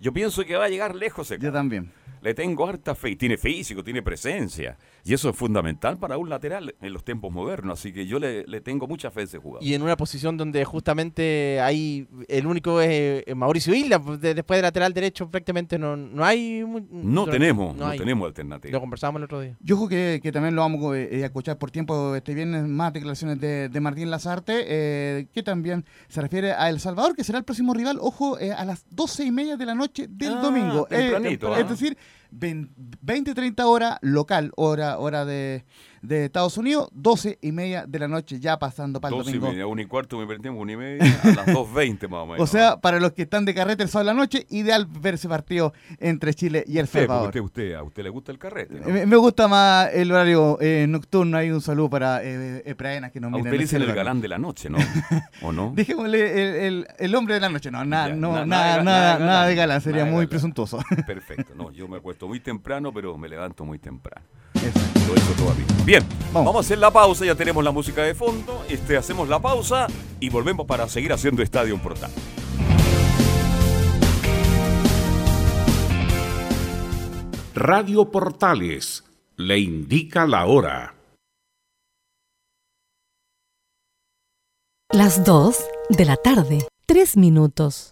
Yo pienso que va a llegar lejos. Yo también. Le tengo harta fe. Tiene físico, tiene presencia. Y eso es fundamental para un lateral en los tiempos modernos. Así que yo le, le tengo mucha fe a ese. Y en una posición donde justamente hay. El único es eh, Mauricio Isla. Pues, después de lateral derecho prácticamente no, no hay. No tenemos, no, tenemos alternativa. Lo conversábamos el otro día. Yo creo que, que también lo vamos eh, eh, a escuchar por tiempo este viernes más declaraciones de, de Martín Lazarte, eh, que también se refiere a El Salvador, que será el próximo rival. Ojo, eh, a las doce y media de la noche del ah, domingo. Eh, es ¿ah? decir. 20, 30 horas local, hora, hora de, de Estados Unidos, 12 y media de la noche, ya pasando para el Dos y domingo. media, una y cuarto me perdí, una y media, a las *laughs* 2.20 más o menos. O sea, para los que están de carrete el sábado de la noche, ideal ver ese partido entre Chile y El porque Salvador. usted, usted, a usted le gusta el carrete, ¿no? Me, me gusta más el horario eh, nocturno. Hay un saludo para eh, eh, Praena que nos A miran usted dicen el horario. galán de la noche, ¿no? *laughs* ¿O no? Dejémosle el, el- el hombre de la noche. No, nada, Ya, no, na- nada, nada nada, de nada, galán, de galán. Sería muy galán. presuntuoso. Perfecto, no, yo me acuesto muy temprano, pero me levanto muy temprano. Eso. Lo he hecho todavía. Bien, Vamos. vamos. a hacer la pausa, ya tenemos la música de fondo, este, hacemos la pausa y volvemos para seguir haciendo Estadio Portal. Radio Portales le indica la hora. Las 2 de la tarde, 3 minutos.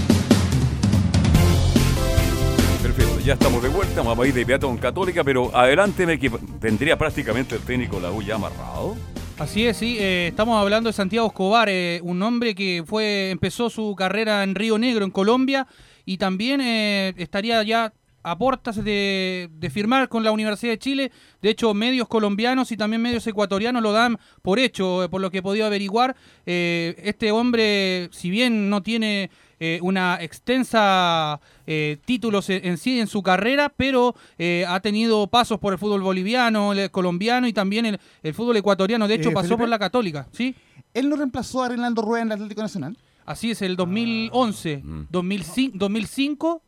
Ya estamos de vuelta, vamos a ir de con Católica, pero adelánteme que tendría prácticamente el técnico la U ya amarrado. Así es, sí. eh, estamos hablando de Santiago Escobar, eh, un hombre que fue empezó su carrera en Río Negro, en Colombia, y también eh, estaría ya a puertas de, de firmar con la Universidad de Chile. De hecho, medios colombianos y también medios ecuatorianos lo dan por hecho, por lo que he podido averiguar. Este hombre, si bien no tiene eh, una extensa eh, títulos en, en sí en su carrera, pero eh, ha tenido pasos por el fútbol boliviano, el colombiano y también el, el fútbol ecuatoriano. De hecho, Eh, pasó Felipe. por la Católica, ¿sí? Él no reemplazó a Reinaldo Rueda en el Atlético Nacional. Así es, el 2011, 2005, 2005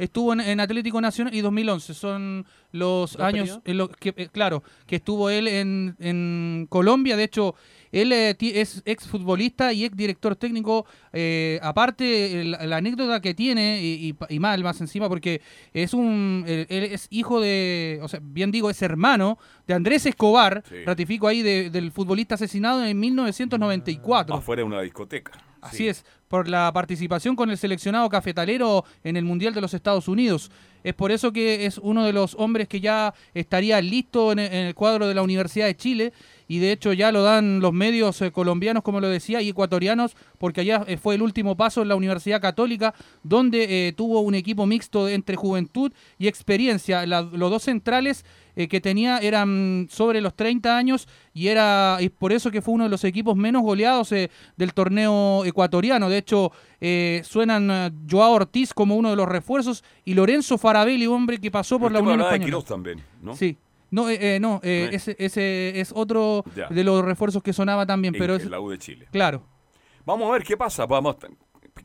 estuvo en, en Atlético Nacional y 2011. Son los ¿Dos años, en los que, eh, claro, que estuvo él en, en Colombia. De hecho, él eh, es ex futbolista y ex director técnico. eh, aparte, el- la, anécdota que tiene, y, y pa- y mal más encima, porque es un él, él es hijo de, o sea, bien digo, es hermano de Andrés Escobar, Sí. ratifico ahí, de- del futbolista asesinado en 1994. Afuera de una discoteca. Así Sí. es, por la participación con el seleccionado cafetalero en el Mundial de los Estados Unidos. Es por eso que es uno de los hombres que ya estaría listo en el, cuadro de la Universidad de Chile y de hecho ya lo dan los medios eh, colombianos, como lo decía, y ecuatorianos, porque allá eh, fue el último paso en la Universidad Católica, donde eh, tuvo un equipo mixto entre juventud y experiencia. La- los dos centrales eh, que tenía eran sobre los 30 años y era y por eso que fue uno de los equipos menos goleados eh, del torneo ecuatoriano. De hecho, eh, suenan eh, Joao Ortiz como uno de los refuerzos y Lorenzo Farabelli, hombre que pasó por la Unión de Española. Quirós también, ¿no? Sí. No, eh, eh, no eh, ese, ese es otro Ya. de los refuerzos que sonaba también, En- pero en es, la U de Chile. claro. Vamos a ver qué pasa. Vamos,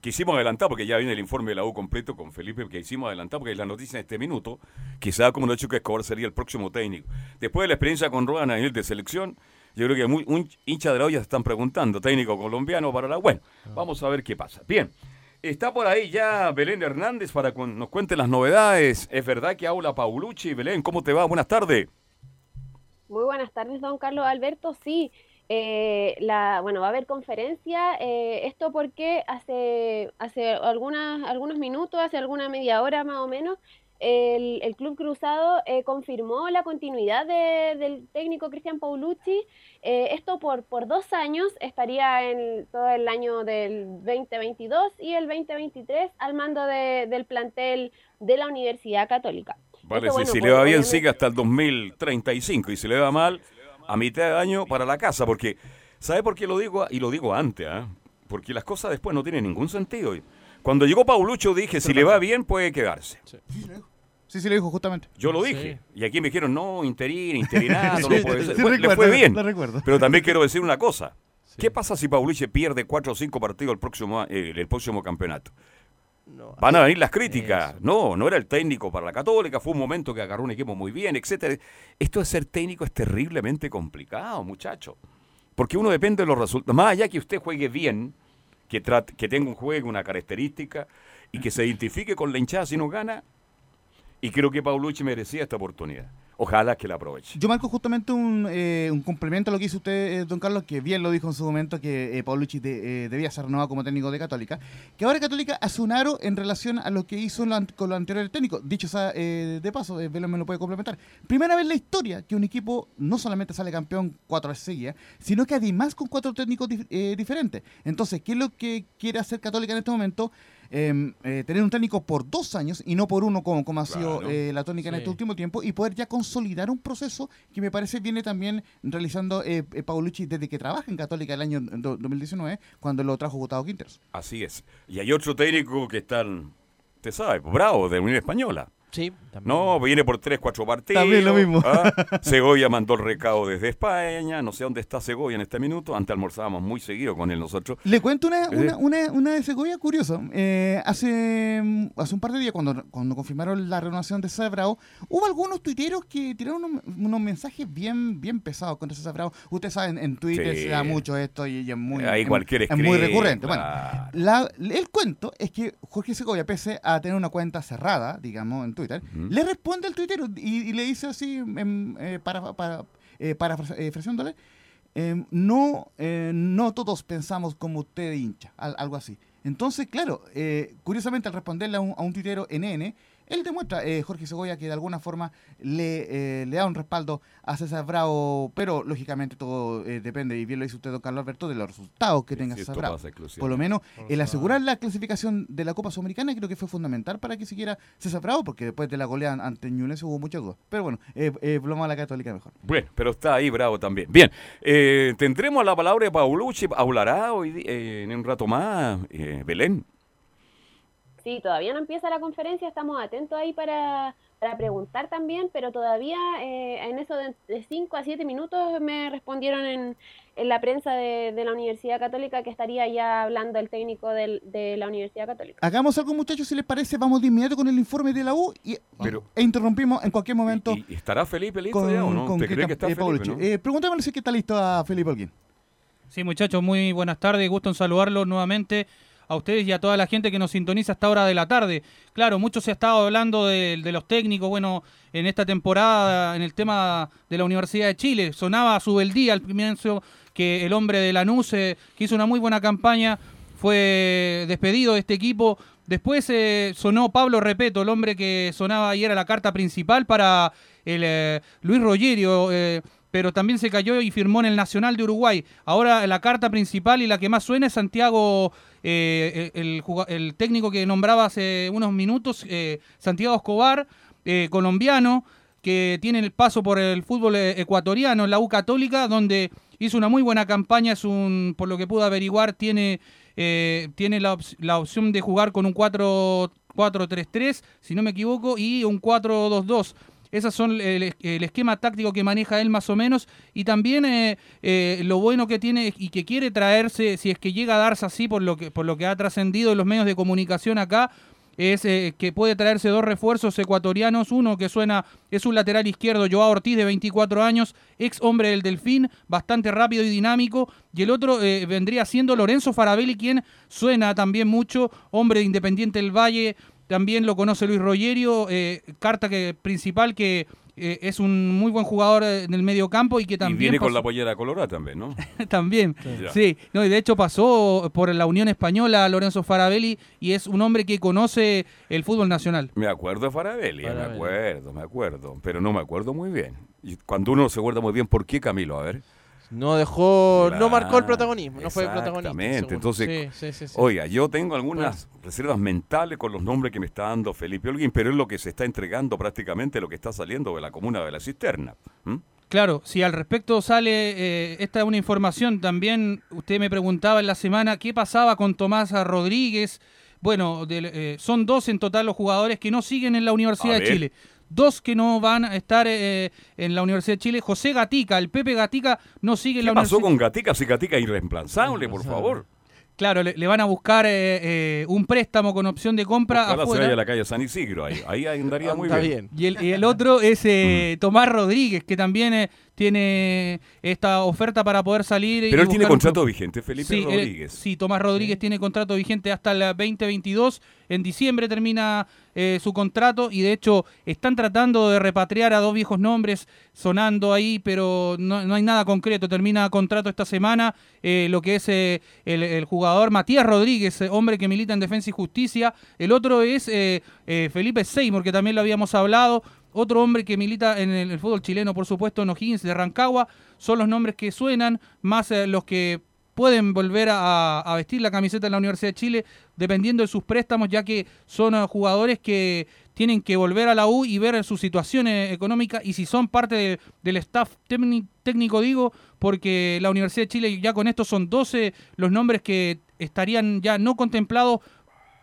quisimos adelantar porque ya viene el informe de la U completo con Felipe, que hicimos adelantar porque es la noticia en este minuto, quizá como lo ha hecho que Escobar sería el próximo técnico. Después de la experiencia con Rodan a nivel de selección, yo creo que muy, un hincha de la olla se están preguntando, técnico colombiano para la... Bueno, vamos a ver qué pasa. Bien, está por ahí ya Belén Hernández para que nos cuente las novedades. Es verdad que habla Paulucci. Belén, ¿cómo te va? Buenas tardes. Muy buenas tardes, don Carlos Alberto. Sí, eh, la, bueno, va a haber conferencia. eh, esto porque hace, hace algunas, algunos minutos, hace alguna media hora más o menos, el, el Club Cruzado eh, confirmó la continuidad de- del técnico Cristian Paulucci. Eh, esto por, por dos años, estaría en todo el año del 2022 y el 2023 al mando de- del plantel de la Universidad Católica. Vale, Esto, si, bueno, si le va bien, sigue hasta el 2035. Y si le va mal, a mitad de año para la casa. Porque, ¿sabe por qué lo digo? Y lo digo antes, ¿ah? Porque las cosas después no tienen ningún sentido. Cuando llegó Paulucho dije, si le va bien, puede quedarse. Sí, sí, lo dijo justamente. Yo lo dije. Y aquí me dijeron, no, interín, interinato, *laughs* no Sí, puede ser. sí, Bueno, le fue bien. lo recuerdo. Pero también quiero decir una cosa. ¿Qué pasa si Pauluche pierde cuatro o cinco partidos el próximo, eh, el próximo campeonato? Van a venir las críticas. No, no era el técnico para la Católica, fue un momento que agarró un equipo muy bien, etcétera. Esto de ser técnico es terriblemente complicado, muchacho. Porque uno depende de los resultados. Más allá que usted juegue bien, que, trate- que tenga un juego, una característica, y que se identifique con la hinchada si no gana, y creo que Paulucci merecía esta oportunidad. Ojalá que la aproveche. Yo marco justamente un, eh, un complemento a lo que hizo usted, eh, don Carlos, que bien lo dijo en su momento, que eh, Paulucci de- debía ser renovado como técnico de Católica, que ahora Católica hace un aro en relación a lo que hizo lo con los anteriores técnicos. Dicho sea de paso, Velo me lo puede complementar. Primera vez en la historia que un equipo no solamente sale campeón cuatro veces seguidas, sino que además con cuatro técnicos dif- diferentes. Entonces, ¿qué es lo que quiere hacer Católica en este momento? Em, eh, tener un técnico por dos años y no por uno como, como ha sido Claro. eh, la tónica en este último tiempo y poder ya consolidar un proceso que me parece viene también realizando eh, eh, Paulucci desde que trabaja en Católica el año do- 2019 cuando lo trajo Gustavo Quinteros. Así es. Y hay otro técnico que están, usted sabe, bravo, de Unión Española. Sí, No, viene por tres, cuatro partidos. También lo mismo. ¿ah? Segovia mandó el recado desde España. No sé dónde está Segovia en este minuto. Antes almorzábamos muy seguido con él nosotros. Le cuento una, Eh. una, una, una de Segovia curioso. Eh, hace, hace un par de días, cuando, cuando confirmaron la renovación de César Bravo, hubo algunos tuiteros que tiraron unos, unos mensajes bien, bien pesados contra César Bravo. Ustedes saben, en Twitter Sí. se da mucho esto y, y es muy, Ahí es- muy recurrente. claro. Bueno, la- el cuento es que Jorge Segovia, pese a tener una cuenta cerrada, digamos, en Twitter, le responde al tuitero y, y le dice así, em, eh, para, para, eh, parafraseándole, em, no, eh, no todos pensamos como usted hincha, al- algo así. Entonces, claro, eh, curiosamente al responderle a un, a un tuitero NN, él demuestra, eh, Jorge Segovia, que de alguna forma le, eh, le da un respaldo a César Bravo, pero lógicamente todo eh, depende, y bien lo dice usted, don Carlos Alberto, de los resultados que tenga César Bravo. Por lo menos el asegurar la clasificación de la Copa Sudamericana creo que fue fundamental para que siguiera César Bravo, porque después de la goleada ante Ñublense hubo muchas dudas. Pero bueno, eh, eh, a la Católica mejor. Bueno, pero está ahí bravo también. Bien, eh, tendremos la palabra de Paulucci. Hablará hoy eh, en un rato más, eh, Belén. Sí, todavía no empieza la conferencia, estamos atentos ahí para, para preguntar también, pero todavía eh, en eso de 5 a 7 minutos me respondieron en, en la prensa de, de, la Universidad Católica que estaría ya hablando el técnico del, de la Universidad Católica. Hagamos algo muchachos, si les parece, vamos de inmediato con el informe de la U y, Pero, e interrumpimos en cualquier momento. ¿Y, y estará Felipe listo ya o no? ¿Te crees que está eh, Felipe, no? eh, Preguntémosle si está listo a Felipe Holguín. Sí, muchachos, muy buenas tardes, gusto en saludarlos nuevamente a ustedes y a toda la gente que nos sintoniza a esta hora de la tarde. Claro, mucho se ha estado hablando de, los técnicos, bueno, en esta temporada, en el tema de la Universidad de Chile. Sonaba su día al comienzo que el hombre de Lanús, eh, que hizo una muy buena campaña, fue despedido de este equipo. Después eh, sonó Pablo Repeto, el hombre que sonaba y era la carta principal para el eh, Luis Rogerio pero también se cayó y firmó en el Nacional de Uruguay. Ahora la carta principal y la que más suena es Santiago, eh, el, técnico que nombraba hace unos minutos, eh, Santiago Escobar, eh, colombiano, que tiene el paso por el fútbol ecuatoriano la U Católica, donde hizo una muy buena campaña, es un, por lo que pude averiguar, tiene, tiene la opción de jugar con un 4-3-3, si no me equivoco, y un 4-2-2. Esas son el, esquema táctico que maneja él más o menos. Y también eh, eh, lo bueno que tiene y que quiere traerse, si es que llega a darse así por lo que, por lo que ha trascendido en los medios de comunicación acá, es eh, que puede traerse dos refuerzos ecuatorianos. Uno que suena es un lateral izquierdo, Joao Ortiz, de 24 años, ex hombre del Delfín, bastante rápido y dinámico. Y el otro vendría siendo Lorenzo Farabelli, quien suena también mucho, hombre de Independiente del Valle, también lo conoce Luis Rogerio, eh, carta que, principal que eh, es un muy buen jugador en el medio campo y que también... Y viene pasó... con la pollera colorada también, ¿no? *laughs* también, sí. sí. No, y de hecho pasó por la Unión Española Lorenzo Farabelli y es un hombre que conoce el fútbol nacional. Me acuerdo de Farabelli, Farabelli. me acuerdo, me acuerdo, pero no me acuerdo muy bien. Y cuando uno se acuerda muy bien, ¿por qué Camilo? A ver. No dejó, claro, no marcó el protagonismo, no fue el protagonista. Exactamente, entonces, sí, sí, sí, oiga, yo tengo algunas bueno. reservas mentales con los nombres que me está dando Felipe Holguín, pero es lo que se está entregando prácticamente lo que está saliendo de la comuna de la cisterna. ¿Mm? Claro, si al respecto sale, eh, esta es una información, también usted me preguntaba en la semana qué pasaba con Tomás Rodríguez. Bueno, de, eh, son dos en total los jugadores que no siguen en la Universidad de Chile dos que no van a estar eh, en la Universidad de Chile. José Gatica, el Pepe Gatica no sigue en la Universidad. ¿Qué pasó con Gatica? Si Gatica es irreemplazable, por favor. Claro, le, le, van a buscar eh, eh, un préstamo con opción de compra Ojalá afuera. se vaya a la calle San Isidro, ahí, ahí andaría muy bien. bien. Y, el, y el otro es eh, Tomás Rodríguez, que también eh, tiene esta oferta para poder salir. Pero él tiene contrato un... vigente, Felipe sí, Rodríguez. Él, sí, Tomás Rodríguez sí. tiene contrato vigente hasta el 2022. En diciembre termina eh, su contrato y de hecho están tratando de repatriar a dos viejos nombres sonando ahí, pero no, no hay nada concreto. Termina contrato esta semana eh, lo que es eh, el, el, jugador Matías Rodríguez, hombre que milita en Defensa y Justicia. El otro es eh, Felipe Seymour, que también lo habíamos hablado. Otro hombre que milita en el, fútbol chileno, por supuesto, en O'Higgins de Rancagua. Son los nombres que suenan, más eh, los que pueden volver a, vestir la camiseta en la Universidad de Chile, dependiendo de sus préstamos, ya que son uh, jugadores que tienen que volver a la U y ver su situación eh, económica y si son parte de, del staff técnico, digo, porque la Universidad de Chile ya con esto son 12 los nombres que estarían ya no contemplados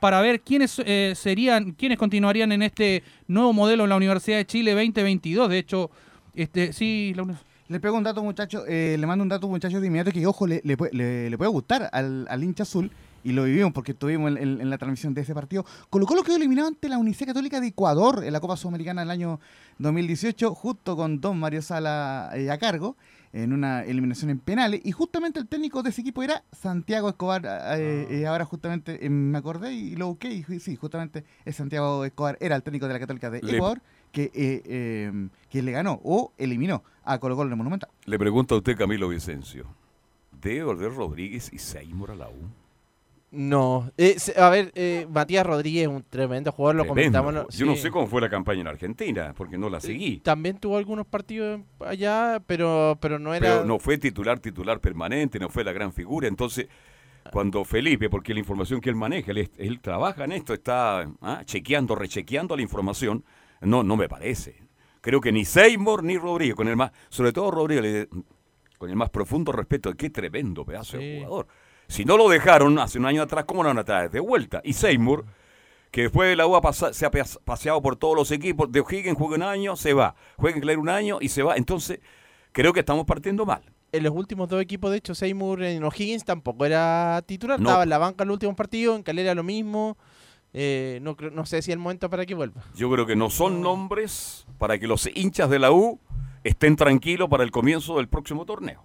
para ver quiénes eh, serían, quiénes continuarían en este nuevo modelo en la Universidad de Chile 2022. De hecho, este sí, la le pego un dato, muchacho, eh, le mando un dato, muchachos, de inmediato que, ojo, le, le, le, puede gustar al, al, hincha azul, y lo vivimos porque estuvimos en, la transmisión de ese partido. Colo Colo quedó eliminado ante la Universidad Católica de Ecuador en la Copa Sudamericana del año 2018, justo con Don Mario Sala eh, a cargo, en una eliminación en penales, y justamente el técnico de ese equipo era Santiago Escobar, eh, eh, ahora justamente me acordé y lo busqué, y sí, justamente es Santiago Escobar, era el técnico de la Católica de Ecuador que, eh, eh, que le ganó o eliminó a Colo Colo en el Monumental. Le pregunto a usted, Camilo Vicencio, ¿debe volver Rodríguez y Seymour a la U? No, eh, a ver, eh, Matías Rodríguez es un tremendo jugador, lo tremendo. comentamos. Yo sí. no sé cómo fue la campaña en Argentina, porque no la seguí. También tuvo algunos partidos allá, pero, pero no era... Pero no fue titular, titular permanente, no fue la gran figura, entonces cuando Felipe, porque la información que él maneja, él, él trabaja en esto, está ah, chequeando, rechequeando la información, no, no me parece. Creo que ni Seymour ni Rodríguez, con el más, sobre todo Rodríguez, con el más profundo respeto, qué tremendo pedazo sí. de jugador. Si no lo dejaron hace un año atrás, ¿cómo lo van a traer de vuelta? Y Seymour, que después de la U se ha paseado por todos los equipos, de O'Higgins juega un año, se va, juega en Clare un año y se va. Entonces, creo que estamos partiendo mal. En los últimos dos equipos, de hecho, Seymour en O'Higgins tampoco era titular, estaba en la banca en los últimos partidos, en Calera lo mismo. Eh, no, no sé si es el momento para que vuelva. Yo creo que no son nombres para que los hinchas de la U estén tranquilos para el comienzo del próximo torneo.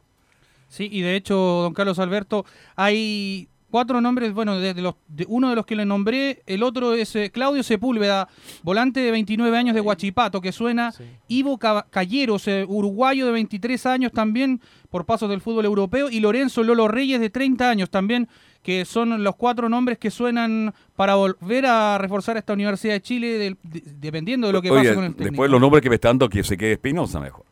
Sí, y de hecho, don Carlos Alberto, hay cuatro nombres, bueno, de, los, de uno de los que le nombré, el otro es eh, Claudio Sepúlveda, volante de 29 años de Huachipato, que suena, Ivo Calleros, eh, uruguayo de 23 años también, por pasos del fútbol europeo, y Lorenzo Lolo Reyes de 30 años también, que son los cuatro nombres que suenan para volver a reforzar esta Universidad de Chile, dependiendo de lo que pase con el técnico. Después los nombres que me están dando, que se quede Espinosa mejor.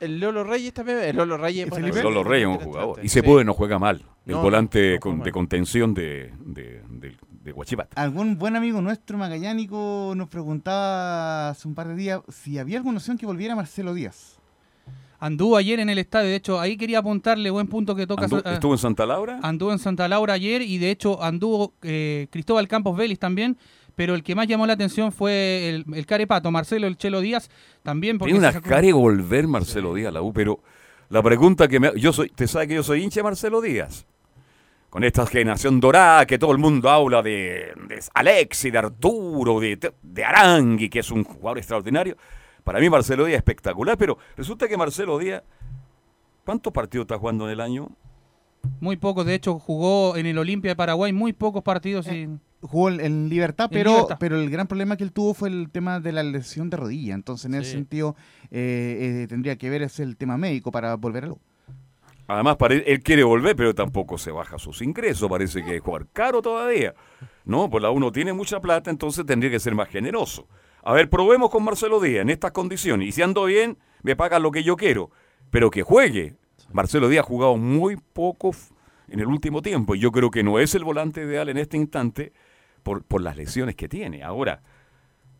El Lolo Reyes también. El Lolo Reyes, el Lolo Reyes es un jugador. Y se puede, no juega mal. El volante de contención de, de, de, Guachipat. Algún buen amigo nuestro magallánico nos preguntaba hace un par de días si había alguna opción que volviera Marcelo Díaz. Anduvo ayer en el estadio, de hecho, ahí quería apuntarle, buen punto que toca. ¿Estuvo en Santa Laura? Anduvo en Santa Laura ayer y de hecho anduvo eh, Cristóbal Campos Vélez también pero el que más llamó la atención fue el, el carepato, Marcelo El Chelo Díaz, también porque... Tiene una care volver Marcelo Díaz la U, pero la pregunta que me... Yo soy, ¿Te sabe que yo soy hincha de Marcelo Díaz? Con esta generación dorada que todo el mundo habla de, de Alexi, de Arturo, de, de Arangui, que es un jugador extraordinario. Para mí Marcelo Díaz es espectacular, pero resulta que Marcelo Díaz... ¿Cuántos partidos está jugando en el año? Muy pocos, de hecho jugó en el Olimpia de Paraguay muy pocos partidos. Eh, jugó en libertad, pero, pero el gran problema que él tuvo fue el tema de la lesión de rodilla. Entonces, en ese sentido, eh, eh, tendría que ver ese el tema médico para volver a lo. Además, él quiere volver, pero tampoco se baja sus ingresos. Parece que es jugar caro todavía. No, pues la uno tiene mucha plata, entonces tendría que ser más generoso. A ver, probemos con Marcelo Díaz en estas condiciones. Y si ando bien, me pagan lo que yo quiero. Pero que juegue. Marcelo Díaz ha jugado muy poco en el último tiempo. Y yo creo que no es el volante ideal en este instante por, las lesiones que tiene. Ahora,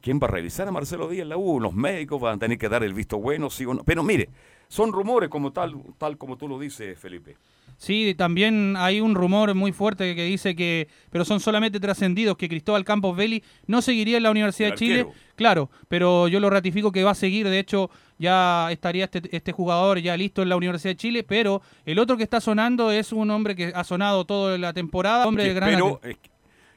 ¿quién va a revisar a Marcelo Díaz en la U? Los médicos van a tener que dar el visto bueno, sí o no. Pero mire, son rumores como tal, tal como tú lo dices, Felipe. Sí, también hay un rumor muy fuerte que dice que, pero son solamente trascendidos, que Cristóbal Campos Belli no seguiría en la Universidad de Chile. Claro, pero yo lo ratifico que va a seguir, de hecho ya estaría este, este, jugador ya listo en la Universidad de Chile, pero el otro que está sonando es un hombre que ha sonado toda la temporada, hombre de gran pero,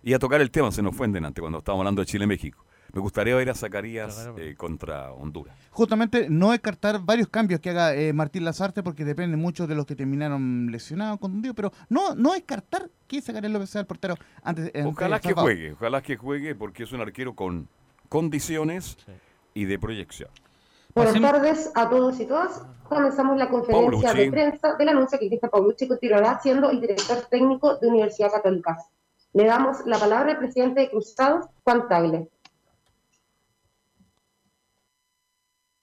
y a tocar el tema, se nos fue en delante cuando estábamos hablando de Chile-México. Me gustaría ver a Zacarías eh, contra Honduras. Justamente no descartar varios cambios que haga eh, Martín Lazarte porque depende mucho de los que terminaron lesionados, contundidos, pero no no descartar que Zacarías López sea el portero antes. Ojalá que juegue, ojalá que juegue porque es un arquero con condiciones y de proyección. Buenas tardes a todos y todas. Comenzamos la conferencia de prensa del anuncio que Cristian Paulucci continuará siendo el director técnico de Universidad Católica. Le damos la palabra al presidente de Cruzados, Juan Tagle.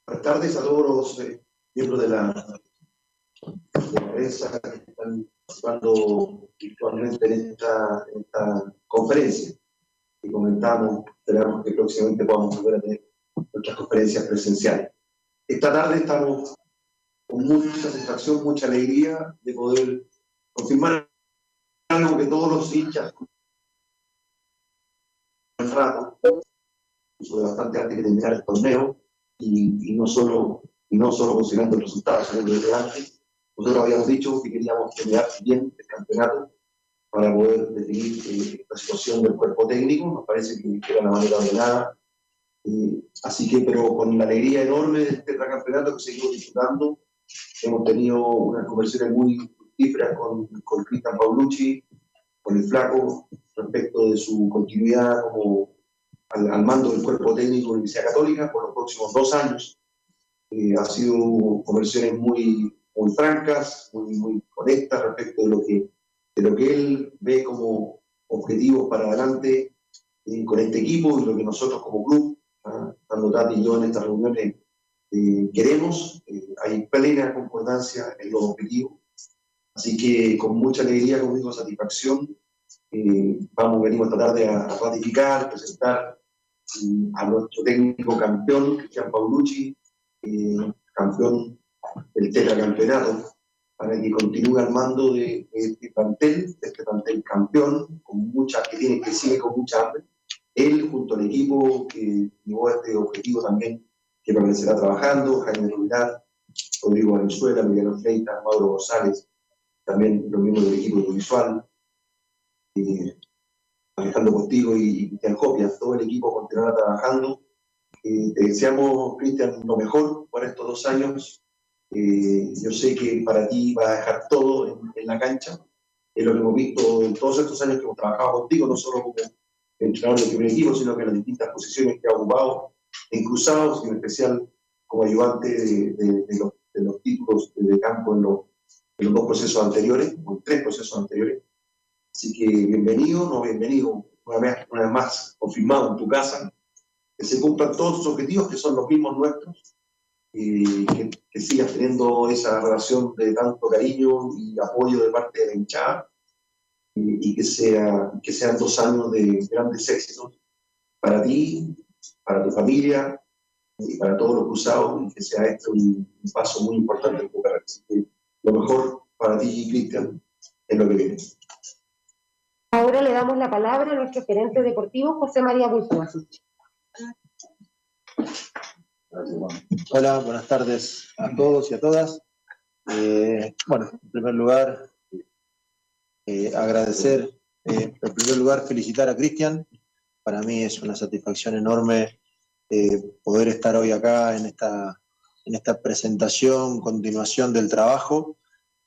Buenas tardes a todos los eh, miembros de la, prensa que están participando virtualmente en esta, conferencia. Y comentamos, esperamos que próximamente podamos volver a tener nuestras conferencias presenciales. Esta tarde estamos con mucha satisfacción, mucha alegría de poder confirmar algo que todos los hinchas rato, de bastante antes que terminar el torneo, y, no solo, y no solo considerando el resultado, sino desde antes. Nosotros habíamos dicho que queríamos terminar bien el campeonato para poder definir eh, la situación del cuerpo técnico. Nos parece que era la manera ordenada. Eh, así que, pero con la alegría enorme de este campeonato que seguimos disfrutando, hemos tenido unas conversaciones muy fructíferas con, con Cristian Paulucci, con el Flaco, respecto de su continuidad como al, mando del cuerpo técnico de la Universidad Católica por los próximos dos años. Eh, ha sido conversiones muy, muy francas, muy, muy honestas respecto de lo, que, de lo que él ve como objetivos para adelante eh, con este equipo y lo que nosotros como club, ¿ah? tanto Tati y yo en estas reuniones, eh, queremos. hay plena concordancia en los objetivos. Así que con mucha alegría, con satisfacción, eh, vamos, venimos esta tarde a, ratificar, presentar mm, a nuestro técnico campeón, Cristian Paulucci, eh, campeón del tetracampeonato, para que continúe al mando de, este plantel, de este plantel campeón, con mucha, que tiene que sigue con mucha hambre, él junto al equipo que llevó este objetivo también, que permanecerá trabajando, Jaime Rubilar, Rodrigo Valenzuela, Miguel Freitas, Mauro González, también los miembros del equipo audiovisual, eh, Alejandro Contigo y Cristian Copias, todo el equipo continuará trabajando. Eh, te deseamos, Cristian, lo mejor por estos dos años. Eh, yo sé que para ti va a dejar todo en, en, la cancha. Es lo que hemos visto en todos estos años que hemos trabajado contigo, no solo como entrenador del primer equipo, sino que en las distintas posiciones que ha ocupado en cruzados, y en especial como ayudante de, de, de los, de los títulos de campo en los, en los dos procesos anteriores, o tres procesos anteriores. Así que bienvenido, no bienvenido, una vez, una vez más confirmado en tu casa, que se cumplan todos tus objetivos, que son los mismos nuestros, y que, que sigas teniendo esa relación de tanto cariño y apoyo de parte de la hinchada, y, y que, sea, que sean dos años de grandes éxitos para ti, para tu familia y para todos los cruzados, y que sea esto un, un paso muy importante en tu carrera. Lo mejor para ti, Cristian, es lo que viene. Ahora le damos la palabra a nuestro gerente deportivo, José María Bulsuasic. Hola, buenas tardes a todos y a todas. Eh, bueno, en primer lugar, eh, agradecer, eh, en primer lugar, felicitar a Cristian. Para mí es una satisfacción enorme eh, poder estar hoy acá en esta, en esta presentación, continuación del trabajo.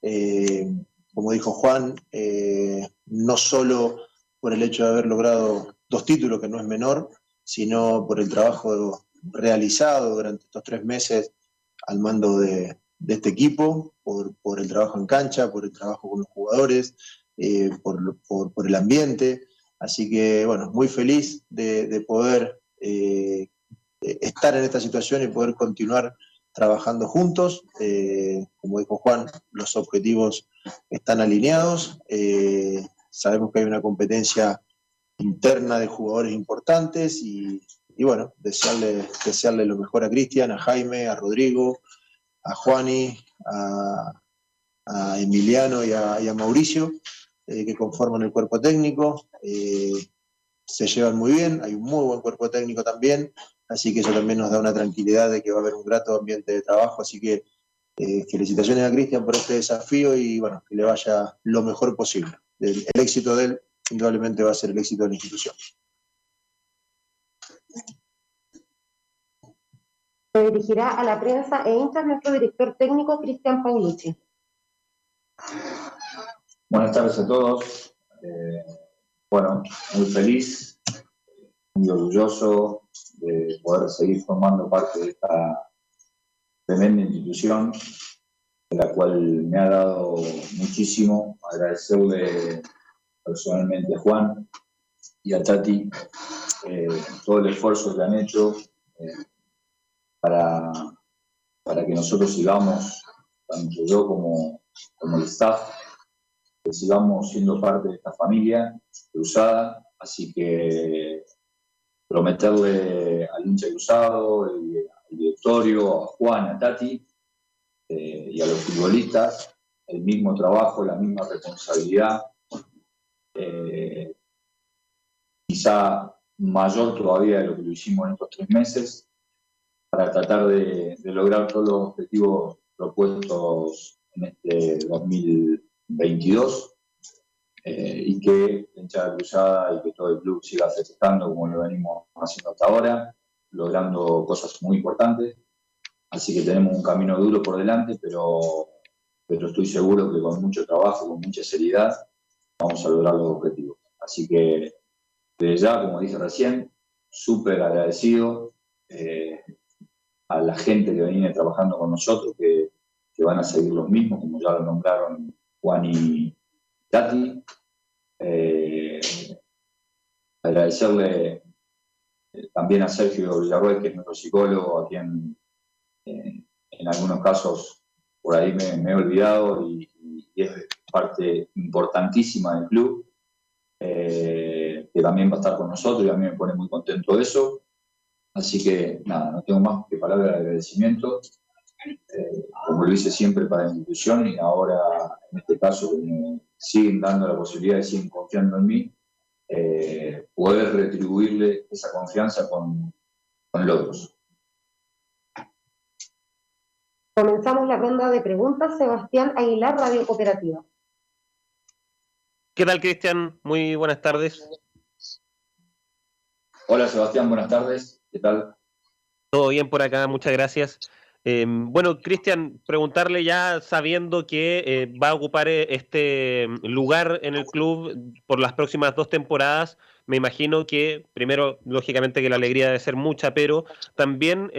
Eh, como dijo Juan, eh, no solo por el hecho de haber logrado dos títulos, que no es menor, sino por el trabajo realizado durante estos tres meses al mando de, este equipo, por, el trabajo en cancha, por el trabajo con los jugadores, eh, por, el ambiente. Así que, bueno, muy feliz de, de poder estar en esta situación y poder continuar trabajando juntos. Eh, como dijo Juan, los objetivos están alineados. Eh, sabemos que hay una competencia interna de jugadores importantes y, bueno, desearle, desearle lo mejor a Cristian, a Jaime, a Rodrigo, a Juani, a, Emiliano y a, Mauricio, eh, que conforman el cuerpo técnico. Se llevan muy bien, hay un muy buen cuerpo técnico también, así que eso también nos da una tranquilidad de que va a haber un grato ambiente de trabajo, así que eh, felicitaciones a Cristian por este desafío y bueno, que le vaya lo mejor posible. El, el, éxito de él indudablemente va a ser el éxito de la institución. Se dirigirá a la prensa e hinchas nuestro director técnico Cristian Paulucci. Buenas tardes a todos. Eh, bueno, muy feliz, muy orgulloso de poder seguir formando parte de esta tremenda institución, de la cual me ha dado muchísimo. Agradecerle personalmente a Juan y a Tati eh, todo el esfuerzo que han hecho eh, para, para que nosotros sigamos, tanto yo como, como el staff, que sigamos siendo parte de esta familia cruzada. Así que prometerle al hincha cruzado, al directorio, a Juan, a Tati eh, y a los futbolistas el mismo trabajo, la misma responsabilidad, eh, quizá mayor todavía de lo que lo hicimos en estos tres meses, para tratar de, de lograr todos los objetivos propuestos en este 2022 eh, y que la hinchada cruzada y que todo el club siga festejando como lo venimos haciendo hasta ahora, logrando cosas muy importantes. Así que tenemos un camino duro por delante, pero, pero estoy seguro que con mucho trabajo, con mucha seriedad, vamos a lograr los objetivos. Así que desde ya, como dije recién, súper agradecido eh, a la gente que viene trabajando con nosotros, que, que, van a seguir los mismos, como ya lo nombraron Juan y Tati. Eh, agradecerle eh, también a Sergio Villarroel, que es nuestro psicólogo, a quien eh, en algunos casos por ahí me, he olvidado y, es parte importantísima del club, que también va a estar con nosotros y a mí me pone muy contento eso. Así que nada, no tengo más que palabras de agradecimiento, eh, como lo hice siempre para la institución y ahora en este caso me siguen dando la posibilidad y siguen confiando en mí. eh, poder retribuirle esa confianza con, con logros. Comenzamos la ronda de preguntas. Sebastián Aguilar, Radio Cooperativa. ¿Qué tal, Cristian? Muy buenas tardes. Hola, Sebastián, buenas tardes. ¿Qué tal? Todo bien por acá, muchas gracias. Eh, bueno, Cristian, preguntarle ya sabiendo que eh, va a ocupar eh, este lugar en el club por las próximas dos temporadas, me imagino que, primero, lógicamente que la alegría debe ser mucha, pero también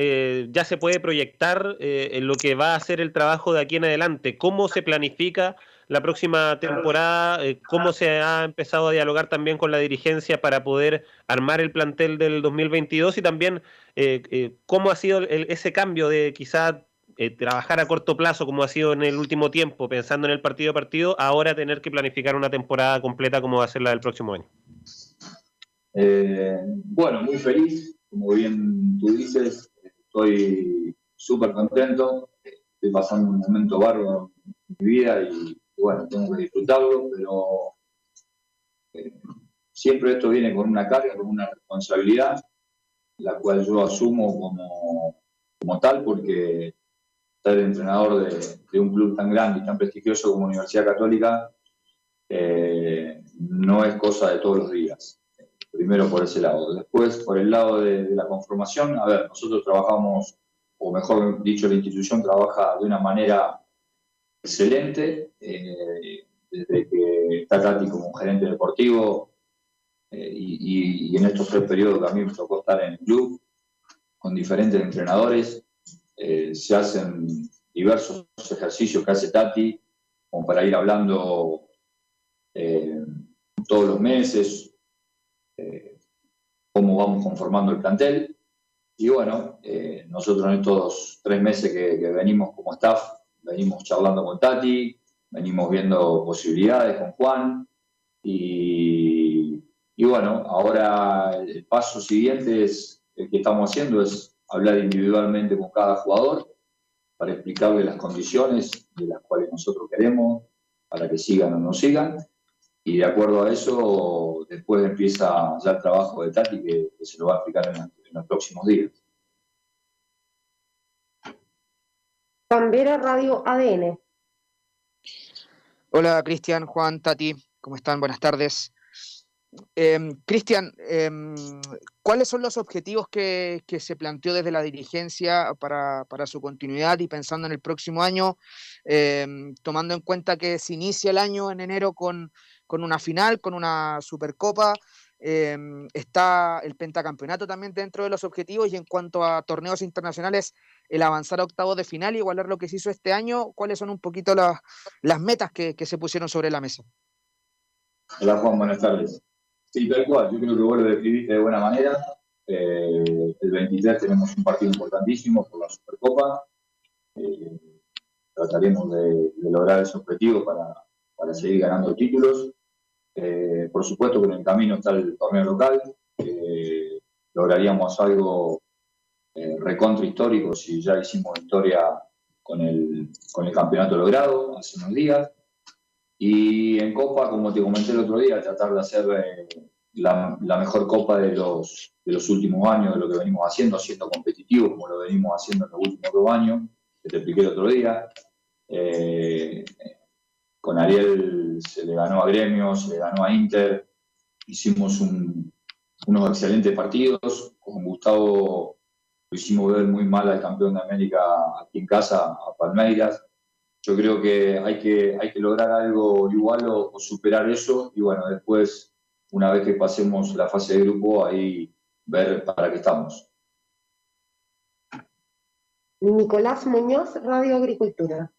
ya se puede proyectar en lo que va a ser el trabajo de aquí en adelante. ¿Cómo se planifica la próxima temporada, cómo se ha empezado a dialogar también con la dirigencia para poder armar el plantel del 2022 y también eh, eh, cómo ha sido ese cambio de quizá eh, trabajar a corto plazo como ha sido en el último tiempo, pensando en el partido a partido, ahora tener que planificar una temporada completa como va a ser la del próximo año. bueno, muy feliz, como bien tú dices, estoy súper contento, estoy pasando un momento bárbaro en mi vida y bueno, tengo que disfrutarlo, pero siempre esto viene con una carga, con una responsabilidad la cual yo asumo como, como tal, porque ser entrenador de, un club tan grande y tan prestigioso como Universidad Católica eh, no es cosa de todos los días. Primero por ese lado. Después, por el lado de, la conformación, a ver, nosotros trabajamos, o mejor dicho, la institución trabaja de una manera excelente. Eh, desde que está Tati como gerente deportivo, eh, y, en estos tres periodos también me tocó estar en el club con diferentes entrenadores. Eh, se hacen diversos ejercicios que hace Tati, como para ir hablando todos los meses, cómo vamos conformando el plantel. Y bueno, nosotros en estos tres meses que, que venimos como staff, venimos charlando con Tati, venimos viendo posibilidades con Juan y y bueno, ahora el paso siguiente es, el que estamos haciendo es hablar individualmente con cada jugador para explicarle las condiciones de las cuales nosotros queremos, para que sigan o no sigan. Y de acuerdo a eso, después empieza ya el trabajo de Tati, que, se lo va a explicar en, en los próximos días. Pambera Radio ADN. Hola Cristian, Juan, Tati, ¿cómo están? Buenas tardes. Em, Cristian, em, ¿cuáles son los objetivos que, se planteó desde la dirigencia para, su continuidad y pensando en el próximo año, em, tomando en cuenta que se inicia el año en enero con, una final, con una Supercopa? Está el pentacampeonato también dentro de los objetivos y en cuanto a torneos internacionales, el avanzar a octavos de final y igualar lo que se hizo este año, ¿cuáles son un poquito las, metas que, se pusieron sobre la mesa? Hola Juan, buenas tardes. Sí, tal cual. Yo creo que vos lo describiste de buena manera. Eh, el 23 tenemos un partido importantísimo por la Supercopa. Eh, trataremos de, lograr ese objetivo para seguir ganando títulos. Eh, por supuesto que en el camino está el torneo local. lograríamos algo recontra histórico si ya hicimos historia con el, con el campeonato logrado hace unos días. Y en Copa, como te comenté el otro día, tratar de hacer eh, la, mejor Copa de los, de los últimos años, de lo que venimos haciendo, siendo competitivo, como lo venimos haciendo en los últimos dos años, que te expliqué el otro día. Eh, con Ariel se le ganó a Gremio, se le ganó a Inter, hicimos unos excelentes partidos, con Gustavo lo hicimos ver muy mal al campeón de América aquí en casa, a Palmeiras yo creo que hay que, hay que lograr algo igual o, superar eso y bueno, después, una vez que pasemos la fase de grupo, ahí ver para qué estamos. Nicolás Muñoz, Radio Agricultura.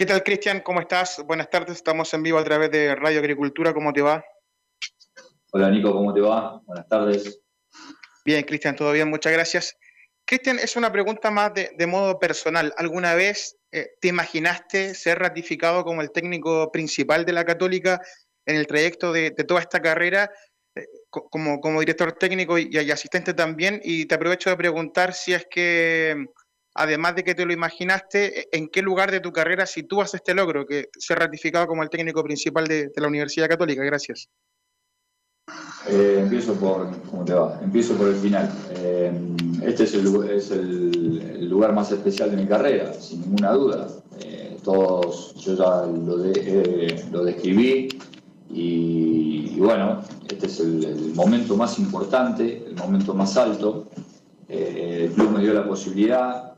¿Qué tal, Cristian? ¿Cómo estás? Buenas tardes, estamos en vivo a través de Radio Agricultura. ¿Cómo te va? Hola, Nico, ¿cómo te va? Buenas tardes. Bien, Cristian, todo bien, muchas gracias. Cristian, es una pregunta más de, modo personal. ¿Alguna vez eh, te imaginaste ser ratificado como el técnico principal de la Católica en el trayecto de, toda esta carrera, eh, como, como, director técnico y, asistente también? Y te aprovecho de preguntar si es que además de que te lo imaginaste, ¿en qué lugar de tu carrera sitúas este logro, que ser ratificado como el técnico principal de, la Universidad Católica? Gracias. Eh, empiezo por, ¿cómo te va? Empiezo por el final. Eh, este es, el, lugar más especial de mi carrera, sin ninguna duda. Eh, todos, yo ya lo, lo describí y, bueno, este es el, momento más importante, el momento más alto. el club me dio la posibilidad,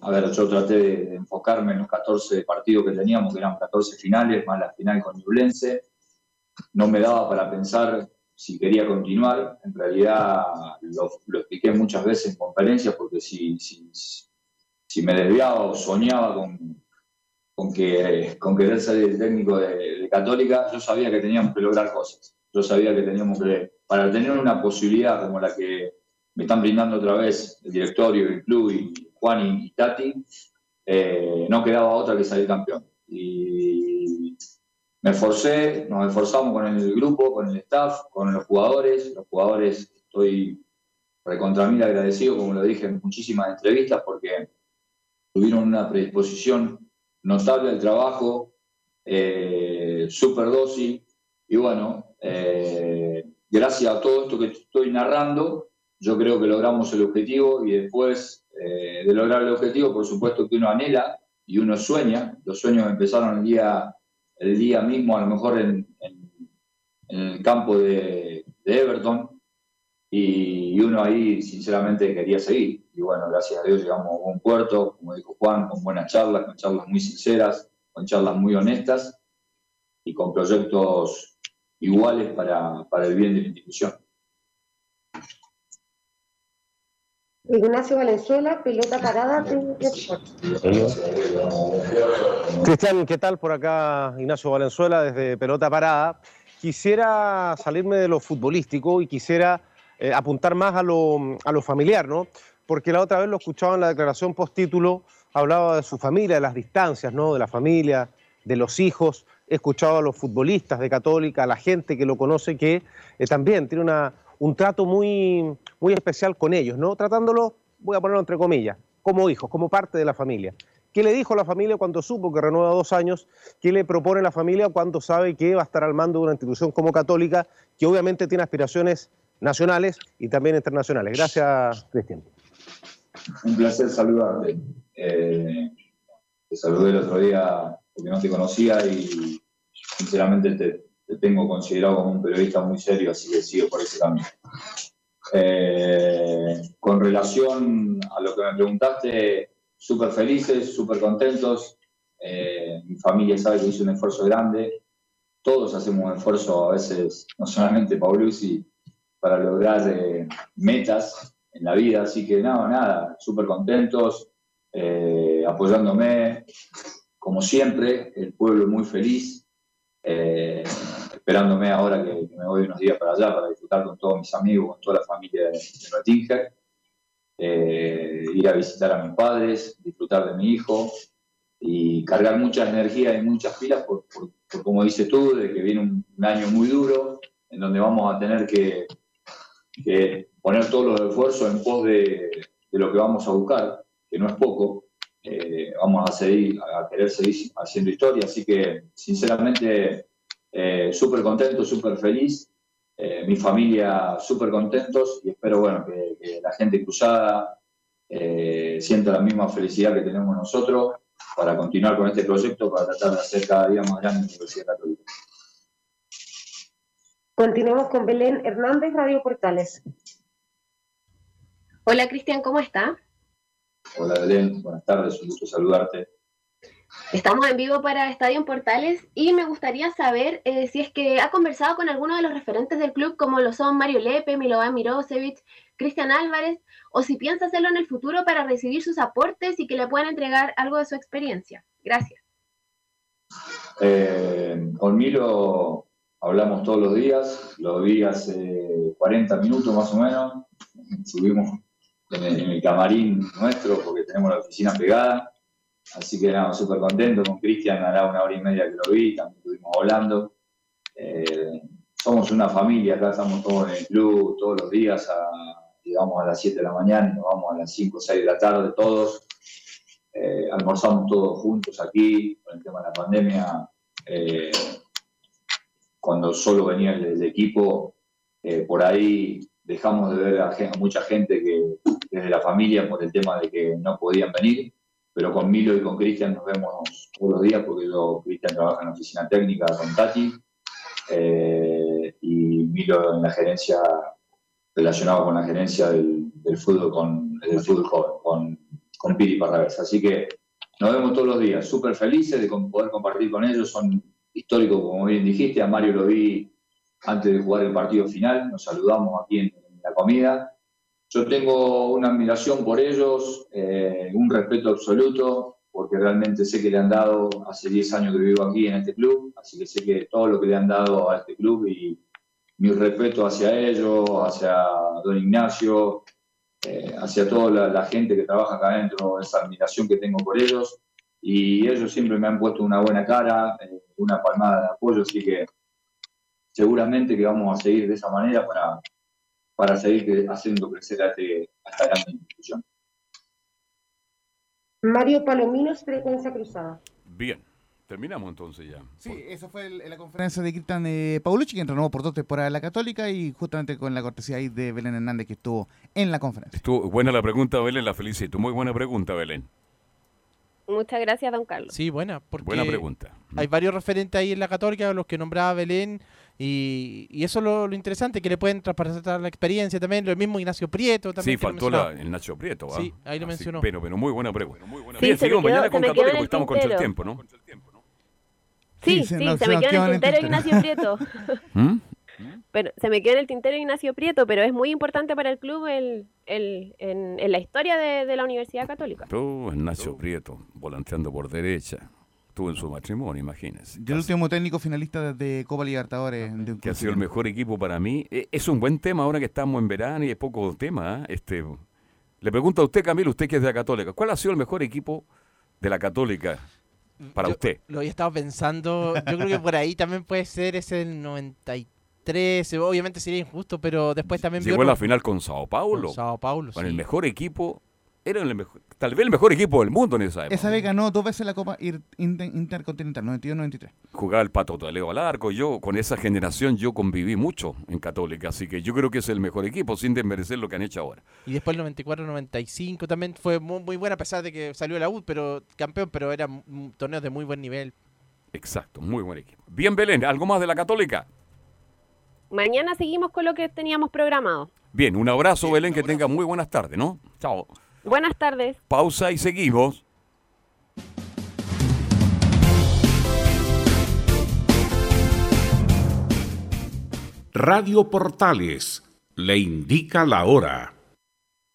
a ver, yo traté de, enfocarme en los 14 partidos que teníamos, que eran 14 finales, más la final con Ñublense. No me daba para pensar si quería continuar. En realidad lo, expliqué muchas veces en conferencias porque si, me desviaba o soñaba con, que, con querer ser el técnico de, Católica, yo sabía que teníamos que lograr cosas. Yo sabía que teníamos que, para tener una posibilidad como la que me están brindando otra vez el directorio, el club y Juan y, Tati, eh, no quedaba otra que salir campeón. Y me esforcé, nos esforzamos con el grupo, con el staff, con los jugadores. Los jugadores estoy recontra mil agradecido, como lo dije en muchísimas entrevistas, porque tuvieron una predisposición notable al trabajo, eh, super y bueno, eh, gracias a todo esto que estoy narrando, yo creo que logramos el objetivo y después eh, de lograr el objetivo, por supuesto que uno anhela y uno sueña. Los sueños empezaron el día, el día mismo, a lo mejor en, el campo de, Everton, y, uno ahí sinceramente quería seguir. Y bueno, gracias a Dios llegamos a buen puerto, como dijo Juan, con buenas charlas, con charlas muy sinceras, con charlas muy honestas y con proyectos iguales para, para el bien de la institución. Ignacio Valenzuela, pelota parada Cristian, ¿qué tal? Por acá Ignacio Valenzuela desde pelota parada. Quisiera salirme de lo futbolístico y quisiera eh, apuntar más a lo, a lo familiar, ¿no? Porque la otra vez lo escuchaba en la declaración post-título, hablaba de su familia, de las distancias, ¿no? De la familia, de los hijos. He escuchado a los futbolistas de Católica, a la gente que lo conoce, que eh, también tiene una, un trato muy, muy especial con ellos, ¿no? Tratándolo, voy a ponerlo entre comillas, como hijos, como parte de la familia. ¿Qué le dijo la familia cuando supo que renueva dos años? ¿Qué le propone la familia cuando sabe que va a estar al mando de una institución como Católica, que obviamente tiene aspiraciones nacionales y también internacionales? Gracias, Cristian. Un placer saludarte. Eh, te saludé el otro día porque no te conocía y sinceramente te, tengo considerado como un periodista muy serio, así que sigo por ese camino. Eh, con relación a lo que me preguntaste, súper felices, súper contentos. Eh, mi familia sabe que hice un esfuerzo grande. Todos hacemos un esfuerzo, a veces, no solamente Paulucci, para lograr eh, metas en la vida. Así que, no, nada, súper contentos, apoyándome, como siempre, el pueblo muy feliz esperándome ahora que, me voy unos días para allá para disfrutar con todos mis amigos, con toda la familia de, de eh, ir a visitar a mis padres, disfrutar de mi hijo y cargar mucha energía y muchas pilas por, como dices tú, de que viene un, año muy duro, en donde vamos a tener que, poner todos los esfuerzos en pos de, lo que vamos a buscar, que no es poco. Eh, vamos a seguir, a querer seguir haciendo historia, así que sinceramente eh, súper contento, súper feliz, eh, mi familia súper contentos y espero bueno, que, la gente cruzada sienta la misma felicidad que tenemos nosotros para continuar con este proyecto, para tratar de hacer cada día más grande la Universidad Católica. Continuamos con Belén Hernández, Radio Portales. Hola Cristian, ¿cómo está? Hola Belén, buenas tardes, un gusto saludarte. Estamos en vivo para Estadio Portales y me gustaría saber eh, si es que ha conversado con alguno de los referentes del club, como lo son Mario Lepe, Milovan Mirosevic, Cristian Álvarez, o si piensa hacerlo en el futuro para recibir sus aportes y que le puedan entregar algo de su experiencia. Gracias. Eh, con Miro hablamos todos los días, lo vi hace 40 minutos más o menos, subimos en el camarín nuestro porque tenemos la oficina pegada Así que nada, súper contento con Cristian, hará una hora y media que lo vi, también estuvimos hablando. Eh, somos una familia, acá estamos todos en el club, todos los días llegamos a las 7 de la mañana nos vamos a las 5 o 6 de la tarde todos. Eh, almorzamos todos juntos aquí con el tema de la pandemia. Eh, cuando solo venía el, equipo, por ahí dejamos de ver a, mucha gente que desde la familia por el tema de que no podían venir, pero con Milo y con Cristian nos vemos todos los días porque Cristian trabaja en la oficina técnica con Tati y Milo en la gerencia, relacionado con la gerencia del, fútbol, con, del fútbol joven, con, con Piri Parravés. Así que nos vemos todos los días, súper felices de poder compartir con ellos, son históricos, como bien dijiste, a Mario lo vi antes de jugar el partido final, nos saludamos aquí en, la comida. Yo tengo una admiración por ellos, eh, un respeto absoluto, porque realmente sé que le han dado, hace 10 años que vivo aquí en este club, así que sé que todo lo que le han dado a este club y mi respeto hacia ellos, hacia don Ignacio, eh, hacia toda la, gente que trabaja acá adentro, esa admiración que tengo por ellos. Y ellos siempre me han puesto una buena cara, eh, una palmada de apoyo, así que seguramente que vamos a seguir de esa manera para, para seguir haciendo crecer a, este, a esta gran institución. Mario Palominos, frecuencia cruzada. Bien. Terminamos entonces ya. Sí, esa fue la conferencia de Cristian eh, Paulucci, que renovó por dos temporadas la Católica y justamente con la cortesía ahí de Belén Hernández, que estuvo en la conferencia. Estuvo buena la pregunta, Belén, la felicito. Muy buena pregunta, Belén. Muchas gracias, don Carlos. Sí, buena, porque buena pregunta. Hay varios referentes ahí en la Católica, los que nombraba Belén, y, eso es lo, interesante, que le pueden traspasar la experiencia también, lo mismo Ignacio Prieto también. Sí, faltó la, el Nacho Prieto. Sí, ahí lo mencionó. pero, pero muy buena pregunta. Muy buena. Sí, Bien, mañana con Católica porque estamos contra el tiempo, ¿no? Sí, sí, se, me quedó en el tintero Ignacio Prieto. *laughs* *laughs* ¿Mm? Pero, se me quedó en el tintero Ignacio Prieto, pero es muy importante para el club el, el, en, la historia de, la Universidad Católica. Tú, Ignacio Prieto, volanteando por derecha. Tú en su matrimonio, imagínese. Yo el último técnico finalista de Copa Libertadores. De que ha sido el mejor equipo para mí. E, es un buen tema ahora que estamos en verano y es poco tema. ¿ah? Este, le pregunto a usted, Camilo, usted que es de la Católica, ¿cuál ha sido el mejor equipo de la Católica para usted. Lo había estado pensando. Yo creo que por ahí también puede ser ese del 93. Obviamente sería injusto, pero después también. Llegó a la final con Sao Paulo. Con Sao Paulo. Con el mejor equipo era el mejor, tal vez el mejor equipo del mundo en esa época. Esa vez ganó dos veces la Copa Intercontinental, 91-93. Jugaba el Pato Taleo al arco. Yo, con esa generación, yo conviví mucho en Católica, así que yo creo que es el mejor equipo, sin desmerecer lo que han hecho ahora. Y después el 94-95 también fue muy, muy buena, a pesar de que salió la U, pero campeón, pero era torneos de muy buen nivel. Exacto, muy buen equipo. Bien, Belén, ¿algo más de la Católica? Mañana seguimos con lo que teníamos programado. Bien, un abrazo, Belén, que tenga muy buenas tardes, ¿no? Chao. Buenas tardes. Pausa y seguimos. Radio Portales le indica la hora.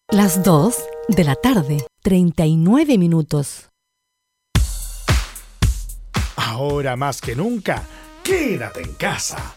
Las 2 de la tarde, 39 minutos. Ahora más que nunca, quédate en casa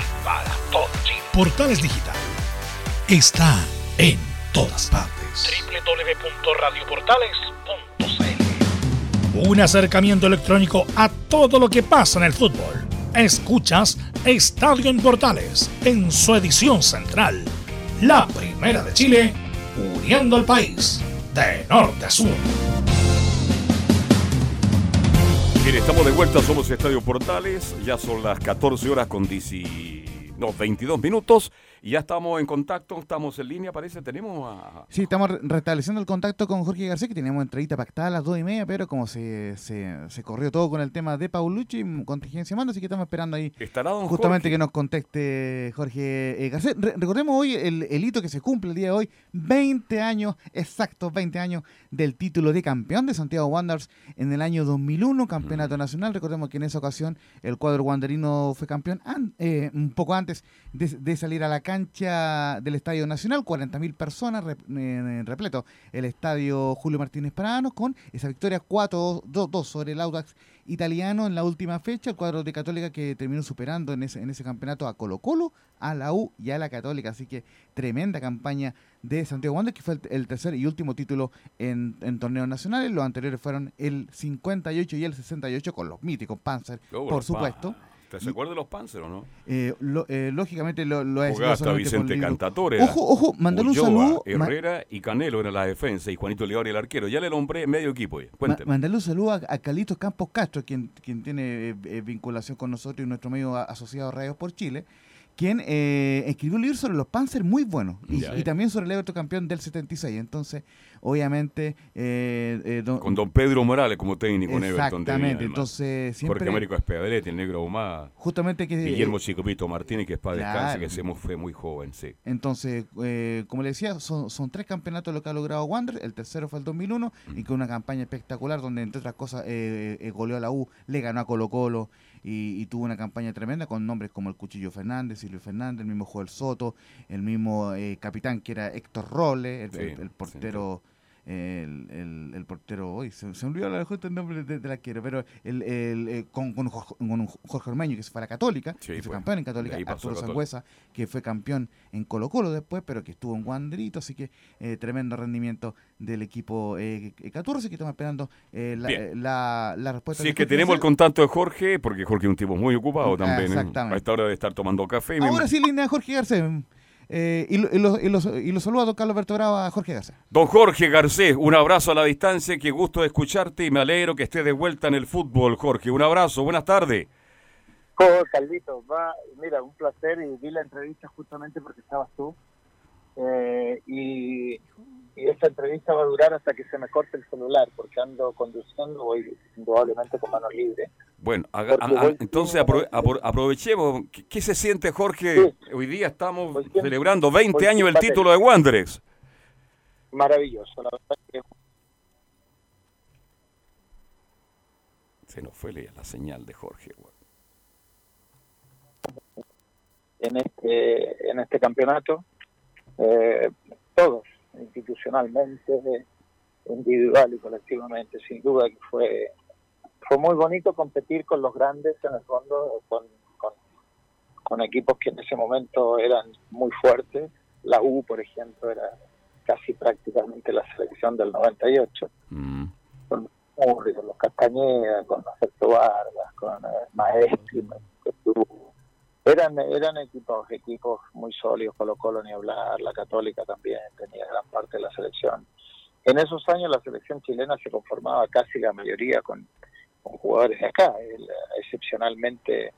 Portales Digital está en todas partes. www.radioportales.cl Un acercamiento electrónico a todo lo que pasa en el fútbol. Escuchas Estadio en Portales en su edición central. La primera de Chile, uniendo al país de norte a sur. Bien, estamos de vuelta, somos Estadio Portales, ya son las 14 horas con 10, no, 22 minutos y ya estamos en contacto, estamos en línea, parece, tenemos a... Sí, estamos re- restableciendo el contacto con Jorge García, que teníamos entrevista pactada a las dos y media, pero como se, se, se corrió todo con el tema de Paulucci, contingencia manda, así que estamos esperando ahí Estará don justamente Jorge. que nos conteste Jorge eh, García. Re- recordemos hoy el, el hito que se cumple el día de hoy, 20 años, exactos 20 años del título de campeón de Santiago Wanderers en el año 2001, campeonato nacional. Recordemos que en esa ocasión el cuadro wanderino fue campeón eh, un poco antes de, de salir a la cancha del Estadio Nacional, 40.000 personas rep- eh, repleto. El Estadio Julio Martínez Parano con esa victoria 4-2 sobre el Audax italiano en la última fecha, el cuadro de Católica que terminó superando en ese, en ese campeonato a Colo Colo, a la U y a la Católica, así que tremenda campaña de Santiago Wanderers, que fue el, el tercer y último título en, en torneos nacionales, los anteriores fueron el 58 y el 68 con los míticos Panzer, por pa- supuesto. ¿Te se acuerda de los Panzer o no? Eh, lo- eh, lógicamente lo, lo decidido por Vicente. Cantatore. Ojo, ojo, mandale un saludo. ma- Herrera y Canelo eran la defensa y Juanito León el arquero. Ya le nombré medio equipo. ya. Ma- Cuénteme. mandarle un saludo a, a Carlitos Campos Castro, quien, quien tiene eh, eh, vinculación con nosotros y nuestro medio asociado a Radios por Chile, quien eh, escribió un libro sobre los Panzer muy bueno y, también sobre el Everton campeón del 76. Entonces, obviamente, eh, eh, don- Con don Pedro Morales como técnico en Everton. Exactamente, entonces siempre- Jorge Américo Espedalete, el negro Ahumada. Justamente que- Guillermo Chicopito Martínez, que es para descanse, Claro. que se fue muy joven, sí. Entonces, eh, como le decía, son, son tres campeonatos lo que ha logrado Wander. El tercero fue el 2001 y con una campaña espectacular donde, entre otras cosas, eh, eh, goleó a la U, le ganó a Colo Colo y, y tuvo una campaña tremenda con nombres como el Cuchillo Fernández, Silvio Fernández, el mismo Joel Soto, el mismo eh, capitán que era Héctor Rolle, el, Sí, el- el portero. El, el, el portero, hoy se, se me olvidó la justo el nombre de, de la quiero, pero el, el, eh, con, con Jorge, con Jorge Ormeño, que se fue a la Católica, Sí, que fue fue. campeón en Católica, Arturo. Sangüesa, que fue campeón en Colo Colo después, pero que estuvo en Wanderito, así que eh, tremendo rendimiento del equipo eh, 14, que estamos esperando eh, la, eh, la, la respuesta. Si es que tenemos el contacto de Jorge, porque Jorge es un tipo muy ocupado también. ¿eh? Exactamente. A esta hora de estar tomando café. me- Ahora sí, de Jorge Garcés. Eh, y, lo, y, lo, y, lo, y lo saludo a don Carlos Alberto Bravo, a Jorge Garcés. Don Jorge Garcés, un abrazo a la distancia, qué gusto de escucharte y me alegro que estés de vuelta en el fútbol, Jorge. Un abrazo, buenas tardes. Oh, Carlitos, va, mira, un placer y vi la entrevista justamente porque estabas tú. Eh, y, y esta entrevista va a durar hasta que se me corte el celular porque ando conduciendo, voy indudablemente con manos libres. Bueno, haga- Porque a- a- voy entonces apro- apro- aprovechemos. ¿Qué, qué se siente, Jorge? Sí. Hoy día estamos celebrando 20 voy años del título de Wanderers. Maravilloso, la verdad que Se nos fue la la señal de Jorge. en este, en este campeonato, eh, todos, institucionalmente, individual y colectivamente, sin duda que fue, fue muy bonito competir con los grandes, en el fondo, con, con, con equipos que en ese momento eran muy fuertes. La U, por ejemplo, era casi prácticamente la selección del 98, con Murri, con los Castañeda, con los Sergio Vargas, con eh, Maestri, Petru. Eran eran equipos equipos muy sólidos, Colo Colo ni hablar, la Católica también tenía gran parte de la selección. En esos años la selección chilena se conformaba casi la mayoría con, con jugadores de acá, el- excepcionalmente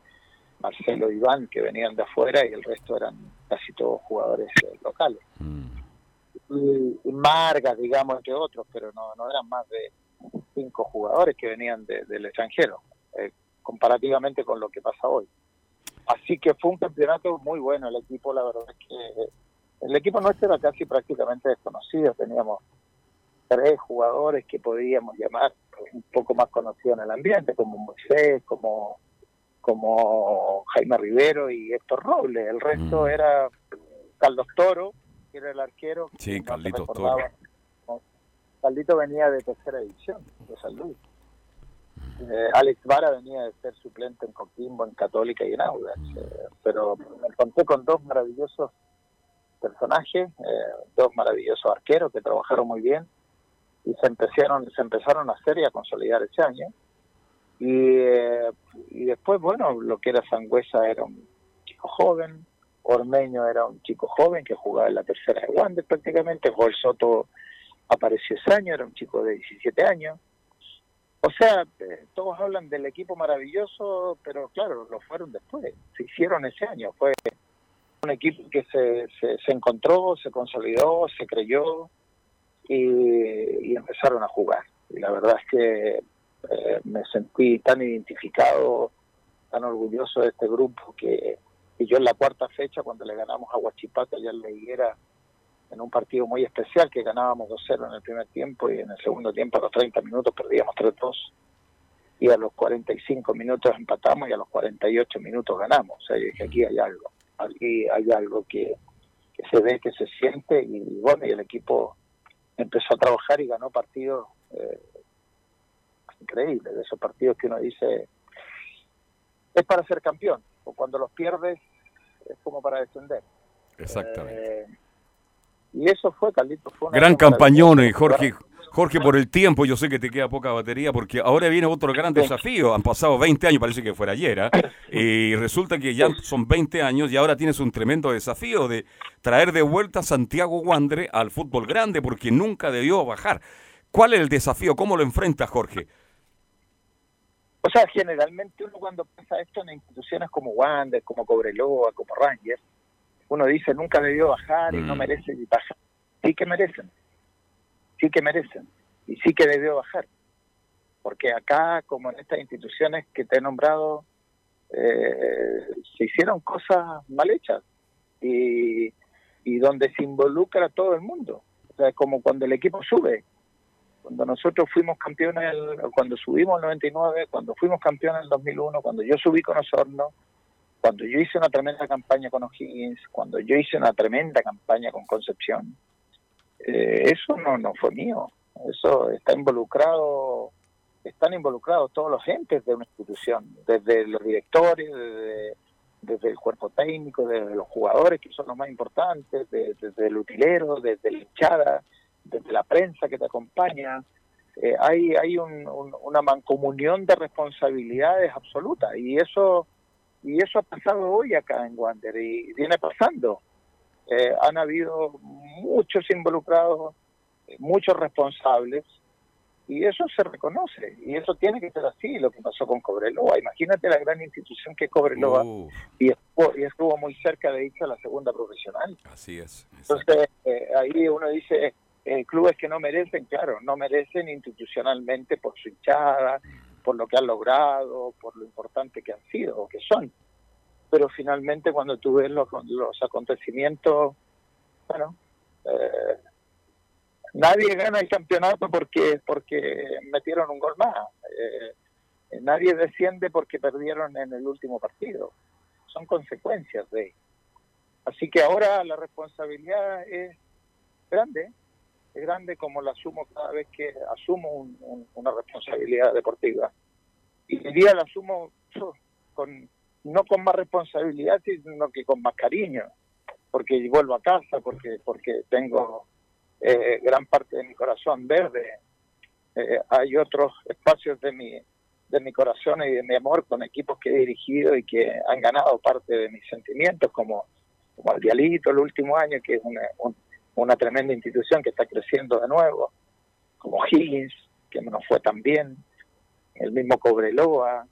Marcelo y Iván que venían de afuera y el resto eran casi todos jugadores eh, locales. Y, y Margas, digamos, entre otros, pero no, no eran más de cinco jugadores que venían de- del extranjero, eh, comparativamente con lo que pasa hoy. Así que fue un campeonato muy bueno. El equipo, la verdad es que el equipo nuestro era casi prácticamente desconocido. Teníamos tres jugadores que podíamos llamar un poco más conocidos en el ambiente, como Moisés, como, como Jaime Rivero y Héctor Robles. El resto era Carlos Toro, que era el arquero. Sí, Carlitos. Toro. Caldito venía de tercera división de San Luis. Eh, Alex Vara venía de ser suplente en Coquimbo, en Católica y en Audax. eh, pero me encontré con dos maravillosos personajes, eh, dos maravillosos arqueros que trabajaron muy bien y se empezaron, se empezaron a hacer y a consolidar ese año. Y, eh, y después, bueno, lo que era Sangüesa era un chico joven, Ormeño era un chico joven que jugaba en la tercera de Wander prácticamente, Joel Soto apareció ese año, era un chico de 17 años. O sea, eh, todos hablan del equipo maravilloso, pero claro, lo fueron después, se hicieron ese año, fue un equipo que se, se, se encontró, se consolidó, se creyó y, empezaron a jugar. Y la verdad es que eh, me sentí tan identificado, tan orgulloso de este grupo que, que yo en la cuarta fecha, cuando le ganamos a Huachipato allá en la Higuera, en un partido muy especial que ganábamos 2-0 en el primer tiempo y en el segundo tiempo a los 30 minutos perdíamos 3-2 y a los 45 minutos empatamos y a los 48 minutos ganamos. O sea, yo dije, aquí hay algo, aquí hay algo que, que se ve, que se siente y bueno, y el equipo empezó a trabajar y ganó partidos eh, increíbles, de esos partidos que uno dice, es para ser campeón, o cuando los pierdes es como para descender. Exactamente. Eh, y eso fue, Carlito, fue una Gran campañón, eh. Jorge. Jorge, por el tiempo, yo sé que te queda poca batería, porque ahora viene otro gran desafío. Han pasado 20 años, parece que fuera ayer, ¿ah? *coughs* y resulta que ya son 20 años y ahora tienes un tremendo desafío de traer de vuelta a Santiago Wander al fútbol grande, porque nunca debió bajar. ¿Cuál es el desafío? ¿Cómo lo enfrentas, Jorge? O sea, generalmente uno cuando piensa esto en instituciones como Wander, como Cobreloa, como Rangers, uno dice nunca debió bajar y no Mm. merece ni bajar. Sí que merecen, sí que merecen y sí que debió bajar. Porque acá, como en estas instituciones que te he nombrado, eh, se hicieron cosas mal hechas y, y donde se involucra todo el mundo. O sea, como cuando el equipo sube, cuando nosotros fuimos campeones, cuando subimos el 99, cuando fuimos campeones en el 2001, cuando yo subí con Osorno, cuando yo hice una tremenda campaña con O'Higgins, cuando yo hice una tremenda campaña con Concepción, eh, eso no, no fue mío. Eso está involucrado, están involucrados todos los entes de una institución, desde los directores, desde, desde el cuerpo técnico, desde los jugadores, que son los más importantes, de- desde el utilero, desde la hinchada, desde la prensa que te acompaña. Eh, hay hay un- un- una mancomunión de responsabilidades absoluta y eso y eso ha pasado hoy acá en Wander y viene pasando. Eh, han habido muchos involucrados, eh, muchos responsables y eso se reconoce y eso tiene que ser así lo que pasó con Cobreloa. Imagínate la gran institución que es Cobreloa Uf, y estuvo, y estuvo muy cerca de irse a la segunda profesional. así es. Entonces, eh, ahí uno dice, eh, clubes que no merecen, claro, no merecen institucionalmente por su hinchada, por lo que han logrado, por lo importante que han sido o que son. Pero finalmente cuando tú ves los, los acontecimientos, bueno, eh, nadie gana el campeonato porque porque metieron un gol más. Eh, nadie desciende porque perdieron en el último partido. Son consecuencias de Así que ahora la responsabilidad es grande, grande como la asumo cada vez que asumo un- un- una responsabilidad deportiva. Y día la asumo con, no con más responsabilidad, sino que con más cariño, porque vuelvo a casa, porque, porque tengo eh, gran parte de mi corazón verde. Eh, hay otros espacios de mi, de mi corazón y de mi amor con equipos que he dirigido y que han ganado parte de mis sentimientos, como, como el Dialito el último año, que es una, un- una tremenda institución que está creciendo de nuevo, como Higgins, que no fue tan bien, el mismo Cobreloa,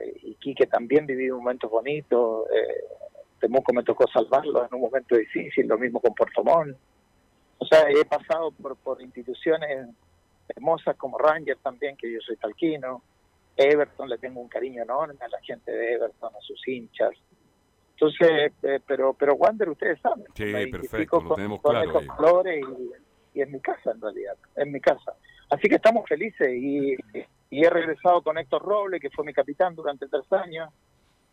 eh, y Quique también vivió momentos bonitos, eh, Temuco me tocó salvarlo en un momento difícil, lo mismo con Puerto. O sea, he pasado por, por instituciones hermosas como Ranger también, que yo soy talquino. Everton, le tengo un cariño enorme a la gente de Everton, a sus hinchas. Entonces, eh, pero pero Wander, ustedes saben. Sí, perfecto, lo con- tenemos con claro. colores y, y en mi casa, en realidad, en mi casa. Así que estamos felices y, y he regresado con Héctor Roble, que fue mi capitán durante tres años.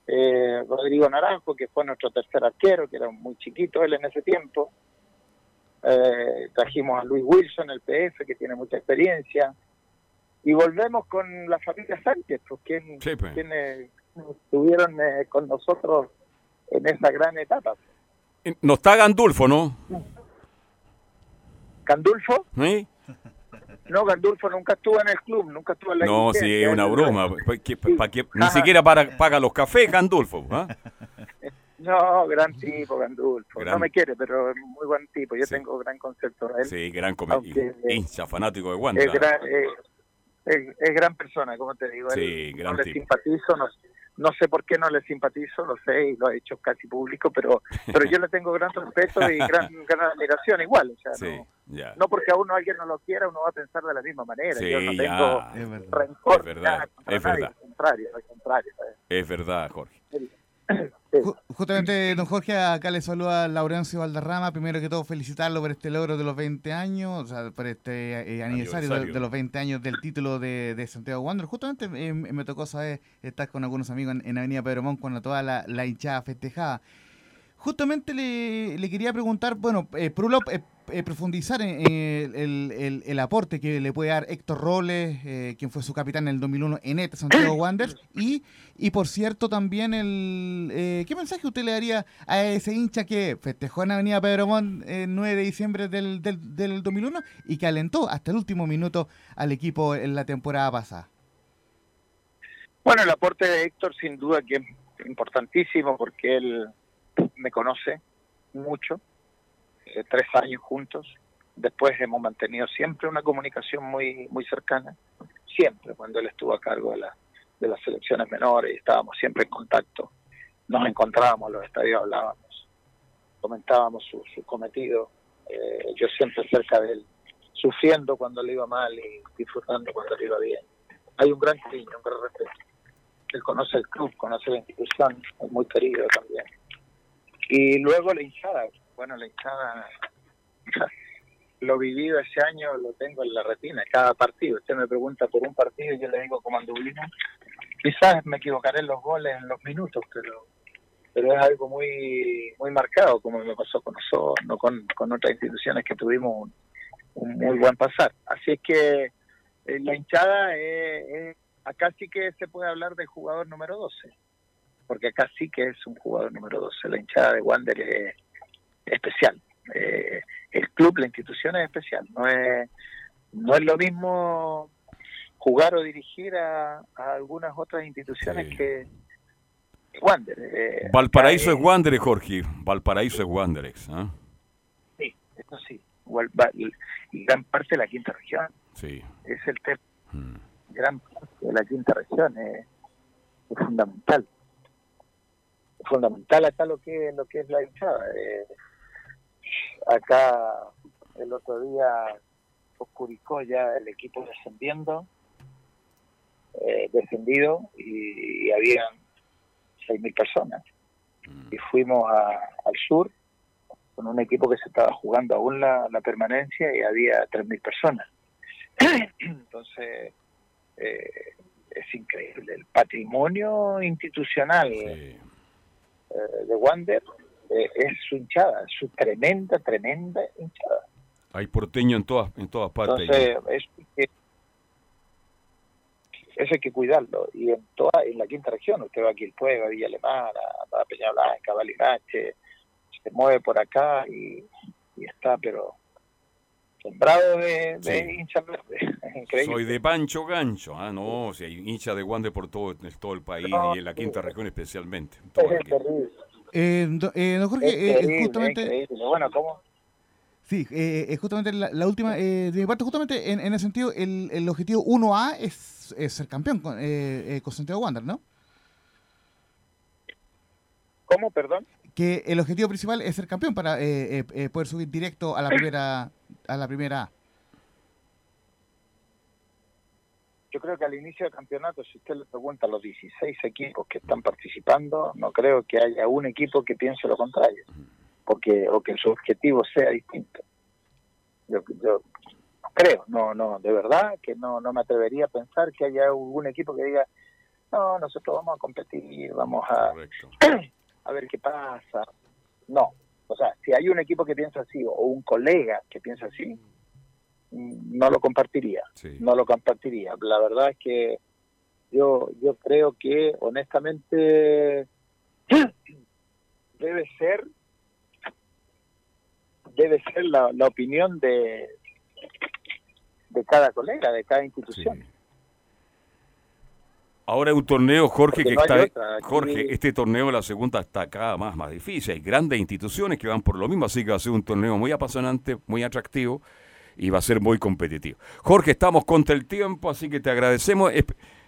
eh, Rodrigo Naranjo, que fue nuestro tercer arquero, que era muy chiquito él en ese tiempo. Eh, trajimos a Luis Wilson, el PF, que tiene mucha experiencia. Y volvemos con la familia Sánchez, pues, quien, Sí, pues. quienes estuvieron eh, con nosotros en esa gran etapa. No está Gandulfo, ¿no? ¿Gandulfo? ¿Sí? No, Gandulfo nunca estuvo en el club, nunca estuvo en la No, sí, es una Él- broma. Ni siquiera para, paga los cafés, Gandulfo. ¿ah? *laughs* No, gran tipo, Gandulfo. Gran- No me quiere, pero es muy buen tipo. Yo tengo gran concepto de él. Sí, gran come- Aunque, eh, hincha, fanático de es, gran, eh, es- es gran persona, como te digo. Él- Sí, gran no le simpatizo, no, no sé por qué no le simpatizo, lo sé y lo he hecho casi público, pero *laughs* pero yo le tengo gran respeto y gran, gran admiración igual. O sea, Sí, no, ya. no porque a uno alguien no lo quiera, uno va a pensar de la misma manera. Sí, yo no ya. tengo Es verdad. rencor Es verdad, nada es nadie, verdad. Al contrario, al contrario. ¿sabes? Es verdad, Jorge. *clears throat* Ju- Justamente, don Jorge, acá le saluda Laurencio Valderrama. Primero que todo, felicitarlo por este logro de los 20 años, o sea, por este eh, aniversario de, Aniversario. de los 20 años del título de, de Santiago Wander. Justamente eh, me tocó saber estar con algunos amigos en, en Avenida Pedro Montt cuando toda la, la hinchada festejaba. Justamente le, le quería preguntar, bueno, eh, por un lado, eh, eh, profundizar en, el, el- el- aporte que le puede dar Héctor Robles, eh, quien fue su capitán en el 2001 en este Santiago *clears throat* Wanderers, y, y por cierto también el... eh, ¿Qué mensaje usted le daría a ese hincha que festejó en Avenida Pedro Montt el 9 de diciembre del, del, del 2001 y que alentó hasta el último minuto al equipo en la temporada pasada? Bueno, el aporte de Héctor sin duda que es importantísimo porque él me conoce mucho, eh, tres años juntos. Después hemos mantenido siempre una comunicación muy muy cercana, siempre cuando él estuvo a cargo de, la, de las selecciones menores y estábamos siempre en contacto. Nos encontrábamos en los estadios, hablábamos, comentábamos su, su cometido. eh, yo siempre cerca de él, sufriendo cuando le iba mal y disfrutando cuando le iba bien. Hay un gran cariño, un gran respeto él conoce el club, conoce la institución, es muy querido también. Y luego la hinchada, bueno, la hinchada, *laughs* lo vivido ese año lo tengo en la retina, cada partido. Usted me pregunta por un partido y yo le digo como anduvino. Quizás me equivocaré en los goles, en los minutos, pero pero es algo muy muy marcado, como me pasó con nosotros, con, con otras instituciones que tuvimos un, un muy buen pasar. Así es que eh, la hinchada es, es- acá sí que se puede hablar de jugador número 12, porque acá sí que es un jugador número 12. La hinchada de Wander es especial. Eh, el club, la institución es especial. No es, no es lo mismo jugar o dirigir a, a algunas otras instituciones que que Wander. Eh, Valparaíso acá es Wanderers, Jorge. Valparaíso es Wanderers. ¿ah? Sí, eso sí. Gran parte de la quinta región. Sí. Es el tema. Gran parte de la quinta región es, es fundamental. Es fundamental acá lo que lo que es la hinchada. Eh, acá el otro día oscuricó ya el equipo descendiendo, eh, descendido y, y habían 6.000 personas. Y fuimos a- al sur con un equipo que se estaba jugando aún la, la permanencia y había 3.000 personas. *coughs* Entonces, eh, es increíble. El patrimonio institucional eh, de Wander eh, es su hinchada, su tremenda, tremenda hinchada. Hay porteño en todas, en todas partes. Entonces, eso hay que, eso hay que cuidarlo. Y en toda en la quinta región, usted va aquí el Puebla, Villa Alemana, a Peña Blanca, Valirache, se mueve por acá y, y está, pero sembrado de, de Sí. hinchas verdes. *laughs* Es increíble. Soy de Pancho Gancho. Ah, no, si hay hincha de Wander por todo, en todo el país No, y en la quinta región especialmente. En Es terrible. Eh, eh, don Jorge, Es eh, increíble, justamente... es increíble. Bueno, ¿cómo? Sí, eh, eh, justamente la, la última, eh, de mi parte, justamente en, en ese sentido, el, el objetivo 1A es, es ser campeón con, eh, eh, con Santiago Wander, ¿no? ¿Cómo, perdón? Que el objetivo principal es ser campeón para eh, eh, eh, poder subir directo a la *clears throat* primera a la primera A. yo creo que al inicio del campeonato, si usted le pregunta a los 16 equipos que están participando, no creo que haya un equipo que piense lo contrario, porque o que su objetivo sea distinto. Yo, yo creo, no, no, de verdad que no, no me atrevería a pensar que haya algún equipo que diga, no, nosotros vamos a competir, vamos a, *clears throat* a ver qué pasa. No, o sea, si hay un equipo que piensa así o un colega que piensa así, no lo compartiría, no lo compartiría. La verdad es que yo yo creo que honestamente *clears throat* debe ser debe ser la, la opinión de de cada colega, de cada institución. Ahora es un torneo, Jorge, Porque que no está. otra, aquí- Jorge, este torneo, la segunda, está cada más, más difícil. Hay grandes instituciones que van por lo mismo, así que va a ser un torneo muy apasionante, muy atractivo y va a ser muy competitivo. Jorge, estamos contra el tiempo, así que te agradecemos.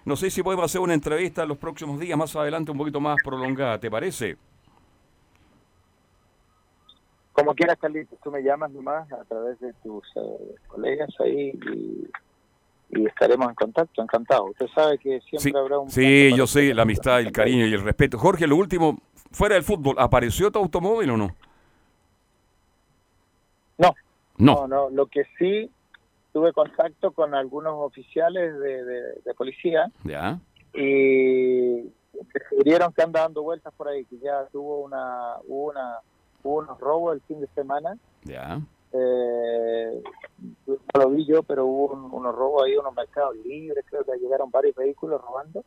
No sé si podemos hacer una entrevista en los próximos días, más adelante, un poquito más prolongada, ¿te parece? Como quieras, Carlitos, tú me llamas nomás a través de tus eh, colegas ahí y, y estaremos en contacto, encantado. Usted sabe que siempre Sí, habrá un... sí, yo sé, la amistad, el cariño y el respeto. Jorge, lo último, fuera del fútbol, ¿apareció tu automóvil o no? No. No. no, Lo que sí, tuve contacto con algunos oficiales de, de- de policía Ya. y descubrieron que anda dando vueltas por ahí, que ya tuvo una, hubo una, hubo unos robos el fin de semana. Ya. Eh, no lo vi yo, pero hubo un- unos robos ahí, unos mercados libres, creo que llegaron varios vehículos robando.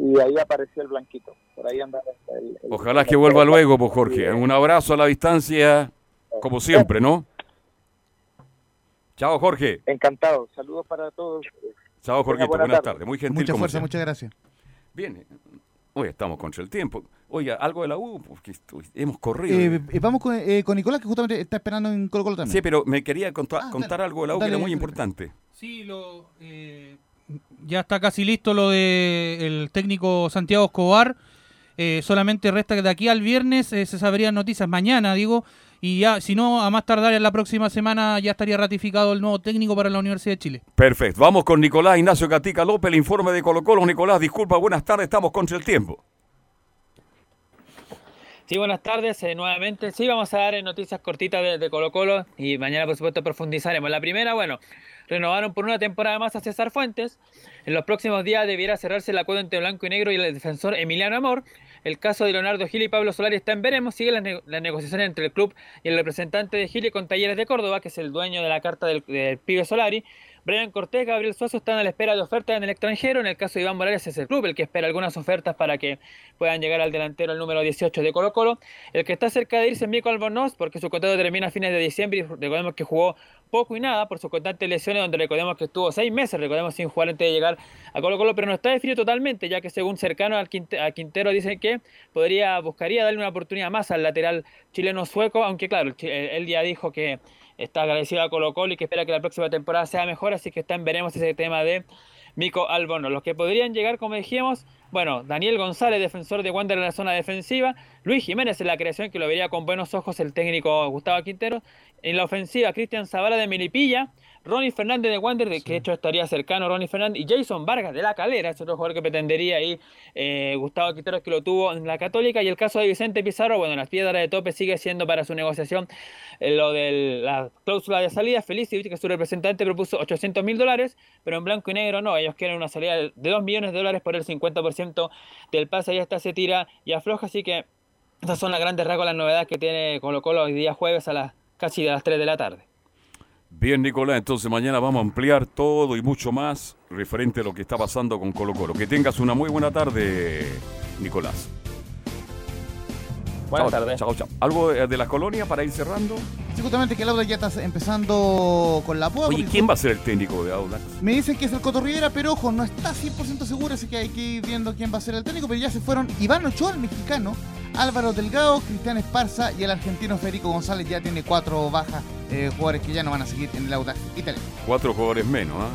Y ahí apareció el blanquito. Por ahí andaba el, el- Ojalá que vuelva luego, pues Jorge. Un abrazo a la distancia, como siempre, ¿no? Chao, Jorge. Encantado. Saludos para todos. Chao, Jorgito. buena Buenas tarde. tardes. Muy gentil. Mucha fuerza, muchas gracias. Bien. Hoy estamos contra el tiempo. Oiga, algo de la U, porque hemos corrido. Eh, eh, vamos con, eh, con Nicolás, que justamente está esperando en Colo Colo también. sí, pero me quería contar, Ah, contar dale. algo de la U que era muy dale. importante. Sí, lo, eh, ya está casi listo lo del técnico Santiago Escobar. Eh, solamente resta que de aquí al viernes eh, se sabrían noticias, mañana digo, y ya, si no, a más tardar en la próxima semana ya estaría ratificado el nuevo técnico para la Universidad de Chile. Perfecto. Vamos con Nicolás Ignacio Gatica López, el informe de Colo Colo. Nicolás, disculpa, buenas tardes, estamos contra el tiempo. Sí, buenas tardes eh, nuevamente. Sí, vamos a dar eh, noticias cortitas de, de Colo Colo y mañana por supuesto profundizaremos. La primera, bueno, renovaron por una temporada más a César Fuentes. En los próximos días debiera cerrarse el acuerdo entre Blanco y Negro y el defensor Emiliano Amor. El caso de Leonardo Gil y Pablo Solari está en veremos. Sigue la, ne- la negociación entre el club y el representante de Gil con Talleres de Córdoba, que es el dueño de la carta del pibe Solari. Brian Cortés, Gabriel Suazo están a la espera de ofertas en el extranjero. En el caso de Iván Morales es el club el que espera algunas ofertas para que puedan llegar al delantero el número 18 de Colo Colo. El que está cerca de irse es Mico Albornoz porque su contrato termina a fines de diciembre y recordemos que jugó poco y nada por sus constantes lesiones donde recordemos que estuvo seis meses, recordemos sin jugar antes de llegar a Colo Colo, pero no está definido totalmente ya que según cercano al a Quintero dicen que podría, buscaría darle una oportunidad más al lateral chileno sueco, aunque claro, él ya dijo que está agradecido a Colo Colo y que espera que la próxima temporada sea mejor, así que está veremos ese tema de Mico Albono. Los que podrían llegar, como dijimos, bueno, Daniel González, defensor de Wander en la zona defensiva, Luis Jiménez en la creación, que lo vería con buenos ojos el técnico Gustavo Quintero, en la ofensiva Cristian Zavala de Melipilla, Ronnie Fernández de Wander, de que de hecho estaría cercano Ronnie Fernández, y Jason Vargas de la Calera, es otro jugador que pretendería ahí eh, Gustavo Quinteros que lo tuvo en la Católica, y el caso de Vicente Pizarro, bueno, las piedras de tope sigue siendo para su negociación eh, lo de la cláusula de salida, Felicity, que su representante propuso 800 mil dólares, pero en blanco y negro no, ellos quieren una salida de 2 millones de dólares por el 50% del pase, ya está se tira y afloja, así que esas son las grandes rasgos, las novedades que tiene Colo Colo hoy día jueves a las casi de las 3 de la tarde. Bien, Nicolás, entonces mañana vamos a ampliar todo y mucho más referente a lo que está pasando con Colo Colo. Que tengas una muy buena tarde, Nicolás. Buenas tardes. Chao, chao. ¿Algo de, de la colonia para ir cerrando? Sí, justamente que el Audax ya está empezando con la púa. Oye, ¿quién va a ser el técnico de Audax? Me dicen que es el Coto Rivera, pero ojo, no está 100% seguro, así que hay que ir viendo quién va a ser el técnico. Pero ya se fueron Iván Ochoa, el mexicano, Álvaro Delgado, Cristian Esparza y el argentino Federico González. Ya tiene cuatro bajas eh, jugadores que ya no van a seguir en el Audax italiano. Cuatro jugadores menos, ¿ah?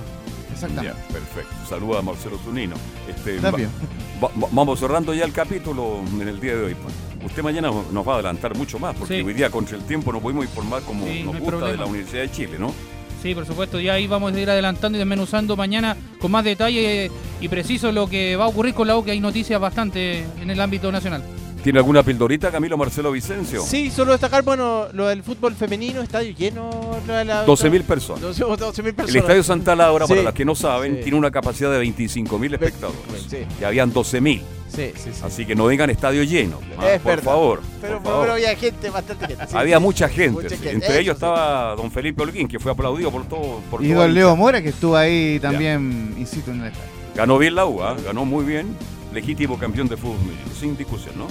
Exactamente. Ya, perfecto. Saluda a Marcelo Zunino. Este, va- vamos cerrando ya el capítulo en el día de hoy. pues. Usted mañana nos va a adelantar mucho más, porque Sí. hoy día contra el tiempo nos podemos informar como Sí, nos no gusta de la Universidad de Chile, ¿no? Sí, por supuesto, ya ahí vamos a ir adelantando y desmenuzando mañana con más detalle y preciso lo que va a ocurrir con la U, que hay noticias bastante en el ámbito nacional. ¿Tiene alguna pildorita, Camilo Marcelo Vicencio? Sí, solo destacar, bueno, lo del fútbol femenino, estadio lleno. 12.000 personas. 12.000 personas. El Estadio Santa Laura, para los que no saben, Sí. tiene una capacidad de 25.000 espectadores. Sí. Y habían 12.000. Sí, sí, sí. Así que no vengan estadio lleno. ah, Es por verdad. favor. Pero, por pero favor. había gente, bastante gente. sí, Había sí. mucha gente. Mucha sí. gente, Entre eso ellos sí. estaba don Felipe Holguín, que fue aplaudido por todo. Por Y don Leo Mora, que estuvo ahí también, insisto, en el estadio. Ganó bien la U, ¿ah? ganó muy bien. Legítimo campeón de fútbol, sin discusión, ¿no?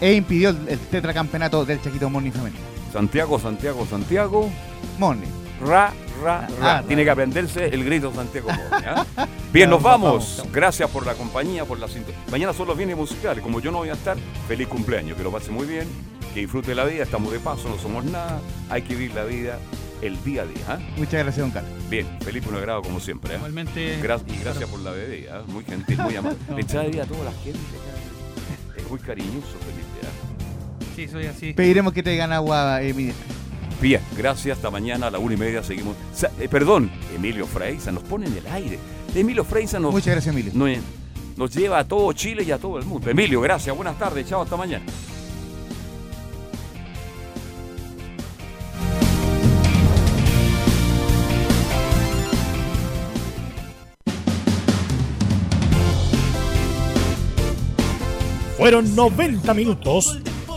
E impidió el, el tetracampeonato del Chaquito Morning femenino. Santiago, Santiago, Santiago. Morning. Ra, ra, ra. Ah, Tiene que aprenderse el grito Santiago *laughs* Morning, ¿ah? Bien, nos vamos. Gracias por la compañía, por la sintonía. Mañana son los bienes musicales. Como yo no voy a estar, feliz cumpleaños. Que lo pase muy bien. Que disfrute la vida. Estamos de paso, no somos nada. Hay que vivir la vida el día a día. ¿ah? Muchas gracias, don Carlos. Bien, Felipe, un agrado como siempre. ¿eh? Igualmente. Gra- y gracias por la bebida, ¿eh? muy gentil, muy amable. *laughs* Le trae bebida a toda la gente. Es muy cariñoso, Felipe. ¿Eh? Sí, soy así. Pediremos que traigan agua, eh, Miguel. Bien, gracias. Hasta mañana a la una y media seguimos. Sa- eh, perdón, Emilio Freiza nos pone en el aire. Emilio Freiza nos, Muchas gracias, Emilio. nos, nos lleva a todo Chile y a todo el mundo. Emilio, gracias. Buenas tardes. Chao, hasta mañana. Fueron 90 minutos